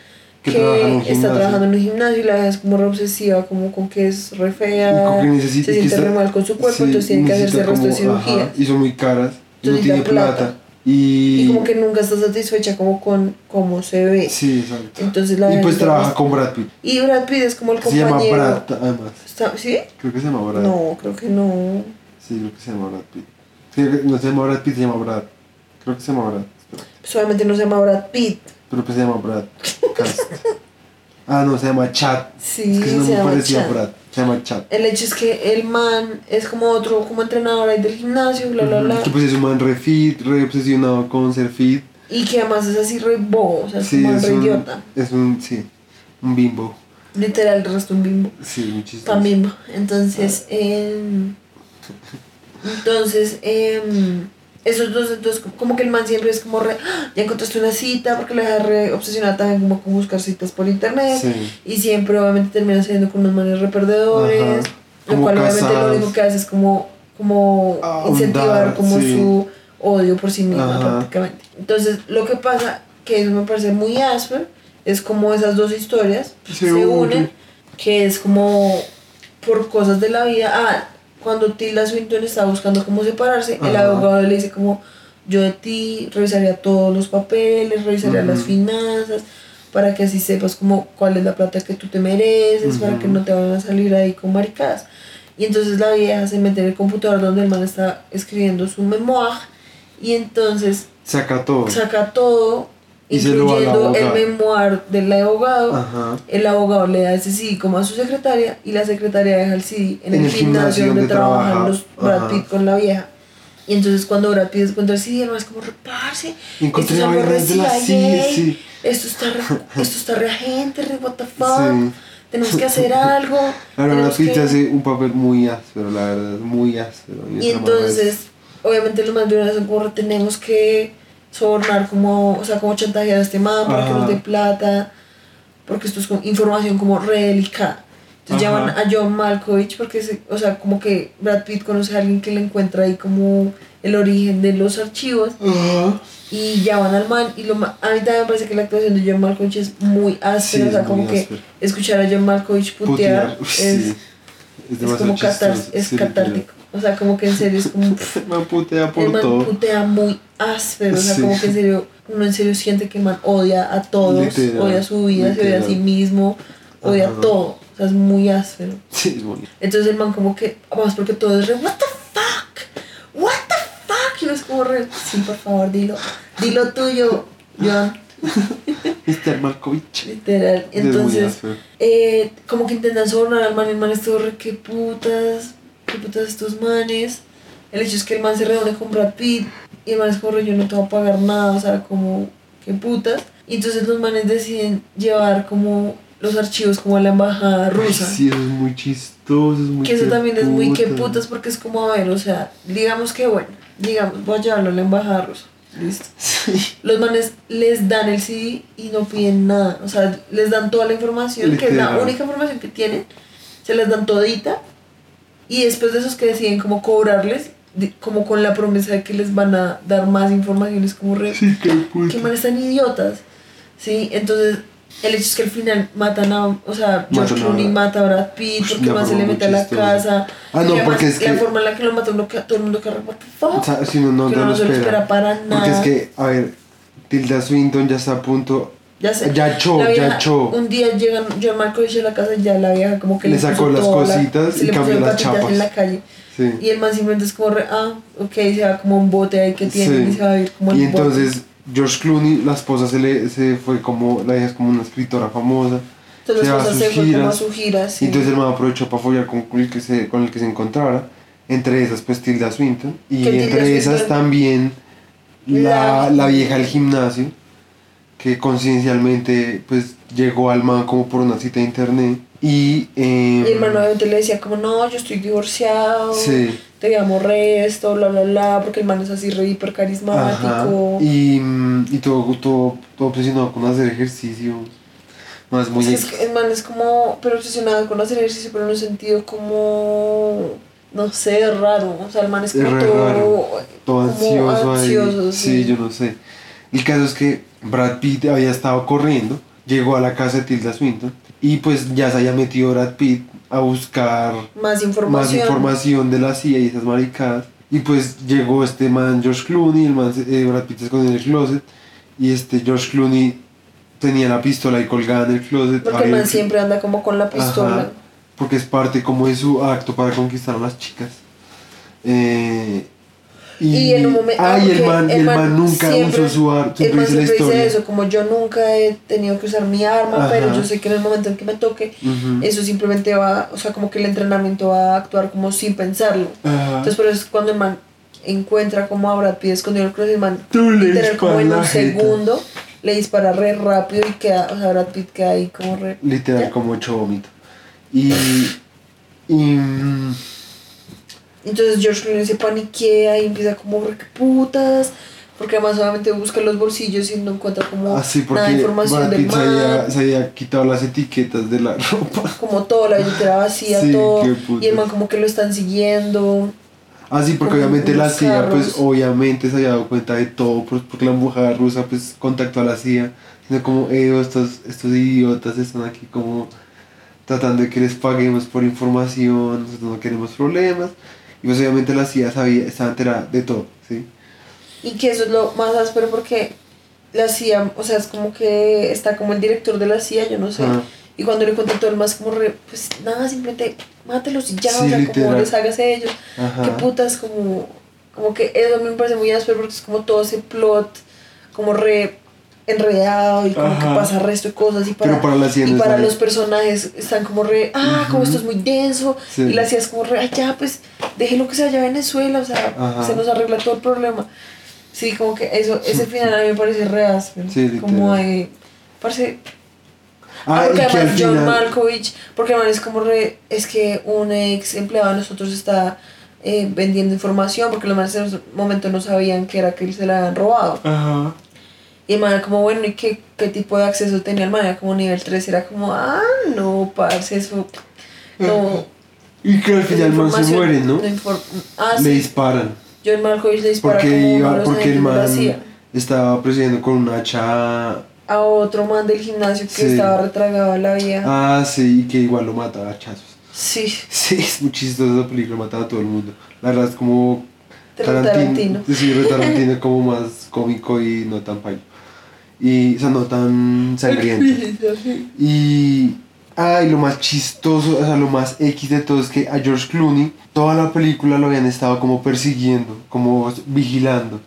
Que trabaja está trabajando en un gimnasio y la vieja es como re obsesiva, como con que es re fea, con que necesita- se siente re mal con su cuerpo, sí, entonces tiene que hacerse el resto de cirugía. ajá, y son muy caras. Y no Entonces tiene plata. Y, Y como que nunca está satisfecha como con cómo se ve. Sí, exacto. Entonces la y pues trabaja con Brad Pitt. Y Brad Pitt es como el Se llama compañero. Brad, además. Está- ¿Sí? Creo que se llama Brad. No, creo que no. Sí, creo que se llama Brad Pitt. Sí, creo que no se llama Brad Pitt, se llama Brad. Creo que se llama Brad. Espera. Pues obviamente no se llama Brad Pitt. Pero pues se llama Brad. Ah, no, se llama Chad. Sí, es que se me llama parecía Chad. Brad. Se llama Chad. El hecho es que el man es como otro, como entrenador ahí del gimnasio, bla, bla, bla. Que pues es un man re fit, re obsesionado con ser fit. Y que además es así re bobo, o sea, es Sí, como es re un, idiota. es un, sí, un bimbo. Literal, el resto un bimbo. Sí, muy chistoso. Pan bimbo. Entonces, em, entonces, em, esos dos, entonces, como que el man siempre es como re, "Ah, ya encontraste una cita, porque la deja re obsesionada también como con buscar citas por internet. Sí. Y siempre obviamente termina saliendo con unos manes re perdedores. Ajá. Lo cual obviamente lo único que hace es como, como Ahondar, incentivar como sí. su odio por sí misma Ajá. prácticamente. Entonces lo que pasa, que eso me parece muy áspero, es como esas dos historias Se se, unen. unen, que es como por cosas de la vida. Ah, cuando Tilda Swinton está buscando cómo separarse, el abogado le dice como yo de ti revisaría todos los papeles, revisaría las finanzas, para que así sepas como cuál es la plata que tú te mereces, para que no te vayan a salir ahí con maricadas. Y entonces la vieja se mete en el computador donde el man está escribiendo su memoir y entonces Saca todo. saca todo, Y incluyendo el memoir del abogado. Ajá. El abogado le da ese CD como a su secretaria y la secretaria deja el CD en, En el, el gimnasio donde, trabajan trabaja. los Brad. Pitt con la vieja. Y entonces cuando Brad Pitt encuentra el CD, man es como reparse. Encontré esto es de la CIA, sí. Esto está re, esto está re agente, re what the fuck. Sí. Tenemos que hacer algo. Verdad, tenemos Pitt que- hace un papel muy áspero, la verdad, muy áspero. Y es- entonces, obviamente los más son como tenemos que sobornar como, o sea, como chantajear a este man para que nos dé plata, porque esto es como información como re delicada. Entonces Ajá. llaman a John Malkovich porque, se- o sea, como que Brad Pitt conoce a alguien que le encuentra ahí como el origen de los archivos Ajá. y llaman al man y lo a mí también me parece que la actuación de John Malkovich es muy áspera, Sí, o sea, como que áspero. escuchar a John Malkovich putear, Putear, es, sí. Es como catar- es catártico. O sea, como que en serio es como... pff. Man putea el por man todo. putea muy áspero, o sea, Sí. como que en serio, uno en serio siente que el man odia a todos, Literal, odia su vida, se odia a sí mismo, odia Ajá. todo, o sea, es muy áspero. Sí, es bonito. Entonces el man como que, vamos, porque todo es re, what the fuck, what the fuck, y uno es como re, sí, por favor, dilo, dilo tuyo, John, Mr. Malkovich. literal. Entonces, eh, como que intentan sobornar al man, el man es todo re, qué putas, qué putas estos manes. El hecho es que el man se reúne con Brad Pitt y el man es como, yo no te voy a pagar nada, o sea, como, qué putas. Y entonces los manes deciden llevar como los archivos como a la embajada rusa. Ay, sí, eso es muy chistoso, es muy que eso también es muy que putas. putas porque es como, a ver, o sea, digamos que bueno, digamos, voy a llevarlo a la embajada rusa. Listo. Sí. Los manes les dan el CD y no piden nada. O sea, les dan toda la información, que es la única información que tienen. Se les dan todita. Y después de esos que deciden como cobrarles, di- como con la promesa de que les van a dar más información, es como re... Sí, qué puta. ¿Qué manes tan idiotas? Sí, entonces el hecho es que al final matan a, o sea, George Clooney mata a Brad Pitt porque más se le mete a la casa. Ah, no, porque es La que- forma en la que lo mata uno, que- todo el mundo que what the fuck? O sea, si uno no, que no uno lo no se lo espera. espera para nada. Porque es que, a ver, Tilda Swinton ya está a punto. Ya sé. Ya echó, La ya echó. Un día llegan John Malkovich a la casa y ya la vieja como que Le puso sacó las la- cositas se y le cambió las chapas. en la calle. Sí. Y el man simplemente es como, re, ah, ok, se va como un bote ahí que tiene Sí. y se va a ir como Y entonces George Clooney, la esposa se le se fue como, la hija es como una escritora famosa. Entonces se las va a cosas se sus fue como a giras. su gira, sí. Y entonces el man aprovechó para follar con el que se, con el que se encontrara. Entre esas, pues Tilda Swinton. Y Tilda entre esas Swinton- también la, La- la vieja del gimnasio. Que conciencialmente, pues llegó al man como por una cita de internet. Y. eh, Y el man obviamente le decía como, no, yo estoy divorciado, Sí. te llamo re esto, bla, bla, bla, porque el man es así re hiper Ajá. carismático. Y, mm, y todo, todo, todo obsesionado con hacer ejercicio. Más muy Sí, es que el man es como, pero obsesionado con hacer ejercicio, pero en un sentido como, no sé, raro. O sea, el man es como Es todo, raro, todo ansioso, ansioso, sí. sí. yo no sé. El caso es que Brad Pitt había estado corriendo, llegó a la casa de Tilda Swinton y pues ya se había metido Brad Pitt a buscar Más más información. información de la CIA y esas maricadas. Y pues llegó este man George Clooney, el man eh, Brad Pitt se escondió en el closet y este George Clooney tenía la pistola ahí colgada en el closet. Porque el man siempre anda como con la pistola. Ajá, porque es parte como de su acto para conquistar a las chicas. Eh, Y en un momento. Ah, y el man, el man nunca siempre- usó su arma. El man siempre dice eso, como yo nunca he tenido que usar mi arma, Ajá. pero yo sé que en el momento en que me toque, Ujú. eso simplemente va, o sea, como que el entrenamiento va a actuar como sin pensarlo. Ajá. Entonces, por eso es cuando el man encuentra como a Brad Pitt escondido en el closet, el man, Tú le literal, como en un segundo, le dispara re rápido y queda, o sea, Brad Pitt queda ahí como re. Literal, ¿Ya? como hecho vómito. Y. y mm, Entonces George Clooney se paniquea y empieza como, ¿qué putas? Porque además obviamente busca los bolsillos y no encuentra como así nada porque de información del se había, se había quitado las etiquetas de la ropa. como todo, la billetera vacía, Sí, todo. Y el man como que lo están siguiendo. Así porque Como obviamente la CIA, pues obviamente se había dado cuenta de todo, pues, porque la embajada rusa pues contactó a la CIA, diciendo como, eh, estos, estos idiotas están aquí como tratando de que les paguemos por información, nosotros no queremos problemas. Y pues obviamente la CIA sabía, estaba enterada de todo, ¿sí? Y que eso es lo más áspero porque la CIA, o sea, es como que está como el director de la CIA, yo no sé. Ajá. Y cuando le cuentan todo el más como re, pues nada, simplemente mátelos y ya, Sí, o sea, como literal. les hagas a ellos. Ajá. Qué putas, como, como que eso a mí me parece muy áspero porque es como todo ese plot, como re enredado y como Ajá. que pasa resto de cosas y para, para y para los personajes están como re, ah, como esto es muy denso Sí. y la CIA es como re, ay ya, pues déjelo que se vaya a Venezuela, o sea, Ajá. se nos arregla todo el problema. Sí, como que eso, ese final a mí me parece re áspero, Sí, como de, parece Ah, Ah, porque además John final... Malkovich, porque además es como re, es que un ex empleado de nosotros está eh, vendiendo información, porque los manes en ese momento no sabían que era que se la habían robado. Ajá. Y el man era como, bueno, ¿y qué, qué tipo de acceso tenía el man? Era como nivel 3, era como, ah, no, parce, eso, no. Y que al final el man se muere, ¿no? infor- ah, Le sí, disparan. John Malkovich le dispara Porque, como iba, porque el man estaba persiguiendo con un hacha. a otro man del gimnasio que Sí. estaba retragado a la vida. Ah, sí, y que igual lo mata a hachazos. Sí, Sí, es muy chistoso esa película, mata a todo el mundo. La verdad es como. Tarantino. Sí, re Tarantino como más cómico y no tan payo. Y, o sea, no tan sangriento. Y. Ah, y lo más chistoso, o sea, lo más X de todo es que a George Clooney toda la película lo habían estado como persiguiendo, como vigilando.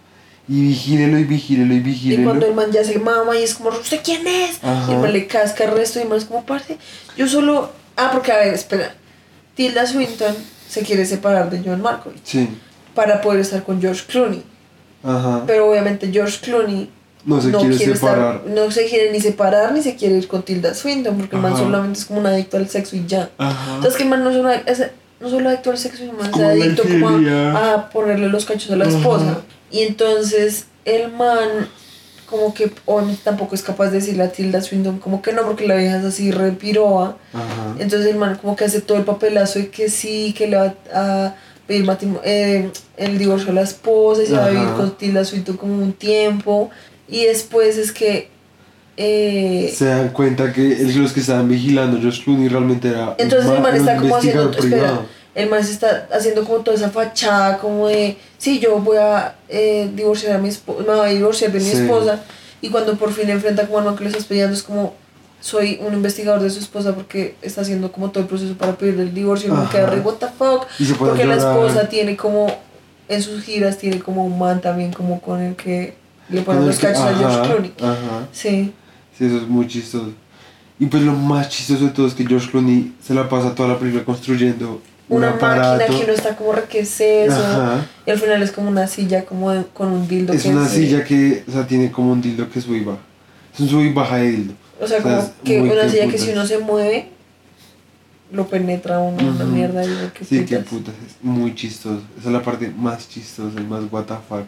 Y vigílelo y vigílelo y Y vigílelo. cuando el man ya se mama y es como, ¿usted quién es? Ajá. Y el man le casca el resto y el man es como, parte. Yo solo. Ah, porque a ver, espera. Tilda Swinton se quiere separar de John Malkovich Sí, para poder estar con George Clooney. ajá. Pero obviamente George Clooney No se quiere separar. estar, no se quiere ni separar ni se quiere ir con Tilda Swinton porque el man Ajá. solamente es como un adicto al sexo y ya. Ajá. Entonces que el man no es, una, es no solo adicto al sexo, sino es Como la adicto como a, a ponerle los cachos a la Ajá. esposa. Y entonces el man como que obviamente tampoco es capaz de decirle a Tilda Swinton como que no, porque la vieja es así re piroa. Ajá. Entonces el man como que hace todo el papelazo de que sí, que le va a pedir eh, el divorcio a la esposa y se va a vivir Ajá. con Tilda Swinton como un tiempo. Y después es que... eh, Se dan cuenta que los que estaban vigilando George Clooney realmente era. Entonces el ma- man está como haciendo, espera, el man se está haciendo como toda esa fachada como de, sí, yo voy a eh, divorciar a mi esposa, me voy a divorciar de mi Sí. esposa y cuando por fin enfrenta como al man que le estás pidiendo es como, soy un investigador de su esposa porque está haciendo como todo el proceso para pedir el divorcio y me queda re, what the fuck, porque la esposa tiene como, en sus giras tiene como un man también como con el que le ponen los el que- cachos a George Clooney. Ajá. Sí. Sí, eso es muy chistoso. Y pues lo más chistoso de todo es que George Clooney se la pasa toda la película construyendo un Una máquina que uno está como, ¿qué es eso? Ajá. Y al final es como una silla como de- con un dildo Es que una se- silla que, o sea, tiene como un dildo que sube y baja. Es un sube y baja de dildo. O sea, o sea, como es que una que silla que si uno se mueve, lo penetra uno una Ujú. mierda y uno, qué Sí, qué putas. es muy chistoso. Esa es la parte más chistosa y más what the fuck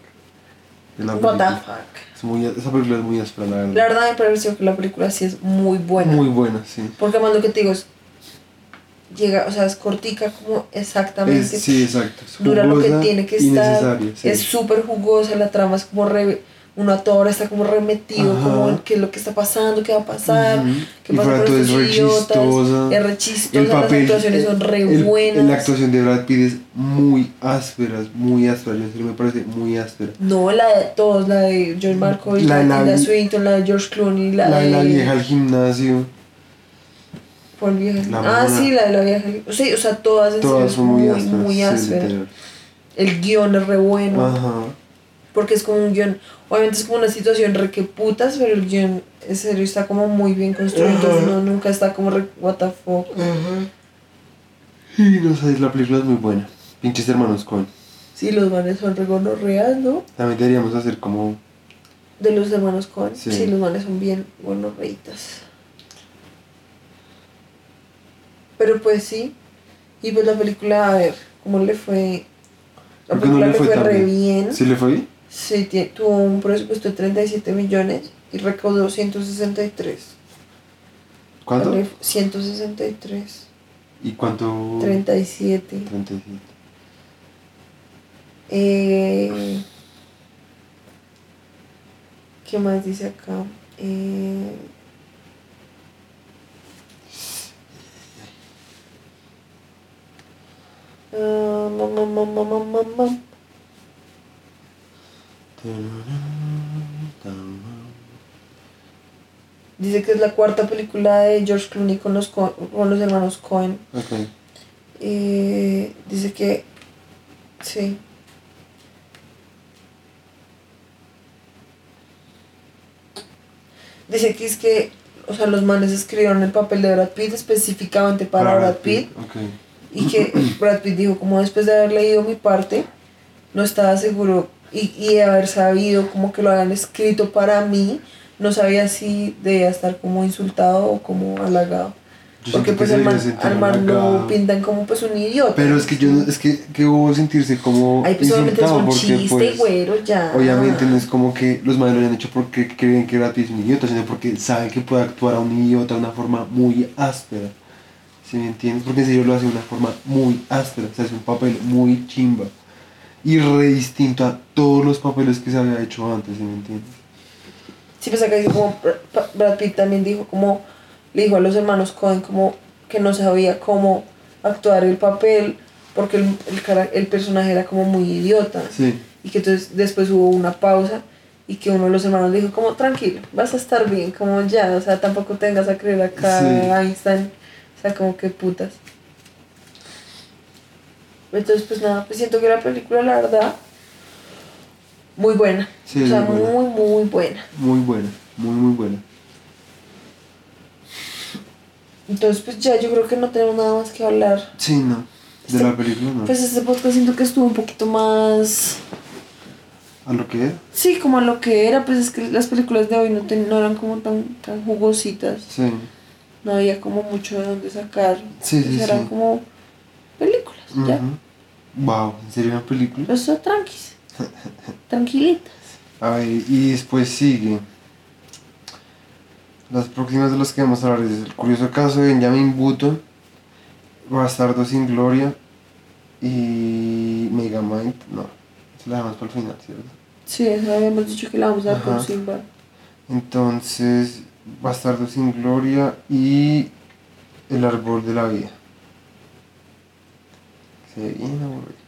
la What the fuck. Es muy, esa película es muy áspera, la verdad. La verdad me pareció que la película sí es muy buena. Muy buena, sí. Porque más lo que te digo es. Llega, o sea, es cortica como exactamente. Es, sí, exacto. Es dura lo que tiene que estar. sí. Es súper jugosa, la trama es como re. Uno a toda hora está como remetido, Ajá. como en qué es lo que está pasando, qué va a pasar, Ujú. qué Y pasa todo estos es idiotas. Es re chistosa, las actuaciones son re el- buenas. La actuación de Brad Pitt es muy áspera, muy áspera. Serio me parece muy áspera. No, la de todos, la de John Markovich, La la, de la Swinton, la de George Clooney, la, La de de la vieja al gimnasio, ¿Cuál vieja? Ah, sí, la de la vieja. Sí, o sea, todas, en serio, todas es son muy muy, ásperas. muy sí, áspera. literal. El guion es re bueno, Ajá. porque es como un guion, obviamente es como una situación re que putas, pero el guion, en serio, está como muy bien construido, entonces no, nunca está como re, what the fuck. Y no sé, la película es muy buena. Pinches hermanos Coen. Sí, los manes son re gonorreas, ¿no? También deberíamos hacer como. De los hermanos Cohen. Sí. Sí. los manes son bien gonorreitas. Pero pues sí. Y pues la película, a ver, ¿cómo le fue? La ¿Por qué no película le fue fue, re bien? bien. ¿Sí le fue bien? Tie- tuvo un presupuesto de 37 millones y recaudó 163. ¿Cuánto? Vale, 163. ¿Y cuánto? 37. 37. Eh, ¿Qué más dice acá? Eh, ah, mam, mam, mam, mam, mam, mam, mam. Dice que es la cuarta película de George Clooney con los, Co- con los hermanos Cohen. Ok. Eh, dice que sí. Dice que es que, o sea, los manes escribieron el papel de Brad Pitt específicamente para, Brad Pitt Ok. y que Brad Pitt dijo como después de haber leído mi parte no estaba seguro y, y de haber sabido como que lo habían escrito para mí no sabía si debía estar como insultado o como halagado Yo porque pues al man, al man lo pintan como pues un idiota Pero es que yo es que, que hubo sentirse como Ay, pues obviamente es insultado un porque chiste, pues güero, ya. obviamente no es como que los madres lo hayan hecho porque creen que Pitt es un idiota, sino porque saben que puede actuar a un idiota de una forma muy áspera. ¿Sí me entiendes? Porque en serio lo hace de una forma muy áspera, o sea, es un papel muy chimba y re distinto a todos los papeles que se había hecho antes, ¿sí me entiendes? Sí, pues acá como Bra- Brad Pitt también dijo como, le dijo a los hermanos Cohen como que no sabía cómo actuar el papel porque el, el, cara- el personaje era como muy idiota. Sí. Y que entonces después hubo una pausa y que uno de los hermanos dijo como, tranquilo, vas a estar bien, como ya, o sea, tampoco tengas a creer acá Sí. Einstein, o sea, como que putas. Entonces, pues nada, pues siento que la película, la verdad, muy buena. Sí, o sea, buena. muy, muy buena. Muy buena, muy muy buena. Entonces, pues ya yo creo que no tenemos nada más que hablar. Sí, no. De Este- la película no. Pues este podcast siento que estuvo un poquito más... a lo que era. Sí, como a lo que era, pues es que las películas de hoy no, ten- no eran como tan, tan jugositas. Sí. No había como mucho de dónde sacar. Sí, sí, Pues eran sí. como películas, ya. Ujú. Wow, ¿en serio una película? Son tranquis. Tranquilitas. A ver, y después sigue. Las próximas de las que vamos a hablar es el curioso caso de Benjamin Button, Bastardo sin Gloria y Megamind. No, se la dejamos para el final, ¿cierto? Sí, eso habíamos dicho que la vamos a dar Ajá. Simba. Entonces, Bastardo sin Gloria y El Árbol de la Vida. Se ve bien aburrido.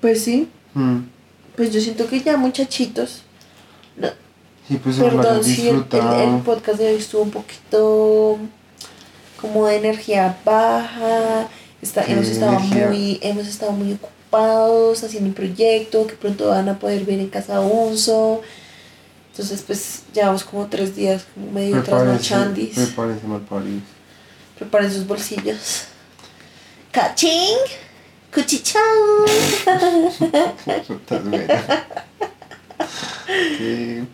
Pues sí, Mm, pues yo siento que ya muchachitos. No, Sí, pues Perdón si el, el- el podcast de hoy estuvo un poquito como de energía baja. Está, hemos, estado energía. muy, hemos estado muy ocupados haciendo un proyecto que pronto van a poder ver en casa Unso. Entonces, pues llevamos como tres días como medio trasnochandis. prepárense mal paridos. Preparen sus bolsillos. Putas, güey. Qué.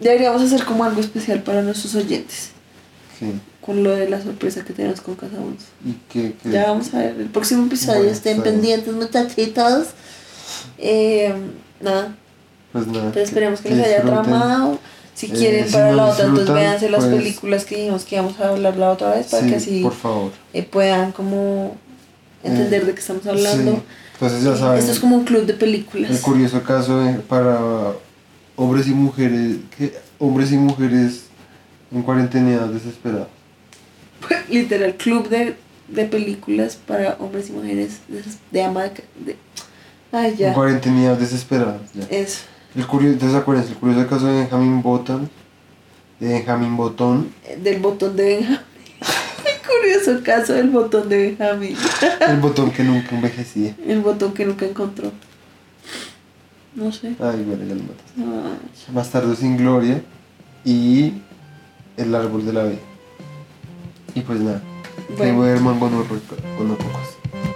Deberíamos hacer como algo especial para nuestros oyentes. Sí. Con lo de la sorpresa que tenemos con Casa Once. Y que- Ya vamos a ver el próximo episodio. Bueno, Estén pendientes, muchachitos. Eh, nada, Pues nada. pero esperemos que les haya tramado. Si Eh, quieren si para no la otra, entonces véanse las pues- películas que dijimos que íbamos a hablar la otra vez para Sí, que así por favor. eh, puedan como entender Eh, de qué estamos hablando. Sí. Entonces ya saben. Esto es como un club de El películas. curioso caso para hombres y mujeres, que hombres y mujeres en cuarentena desesperados. Literal, club de, de películas para hombres y mujeres de, de ama de, Ay, En ya. cuarentena desesperados. ya. Eso. El curioso, entonces acuérdense, el curioso caso de Benjamin Button, de Benjamin Botón, Del botón de Benjamin. El curioso caso del botón de Benjamin. el botón que nunca envejecía. El botón que nunca encontró. No sé. Ay, bueno, ya lo matas. Ay. Bastardo sin gloria y el árbol de la vida. Y pues nada, Bueno. tengo hermano bueno, bueno, pocos.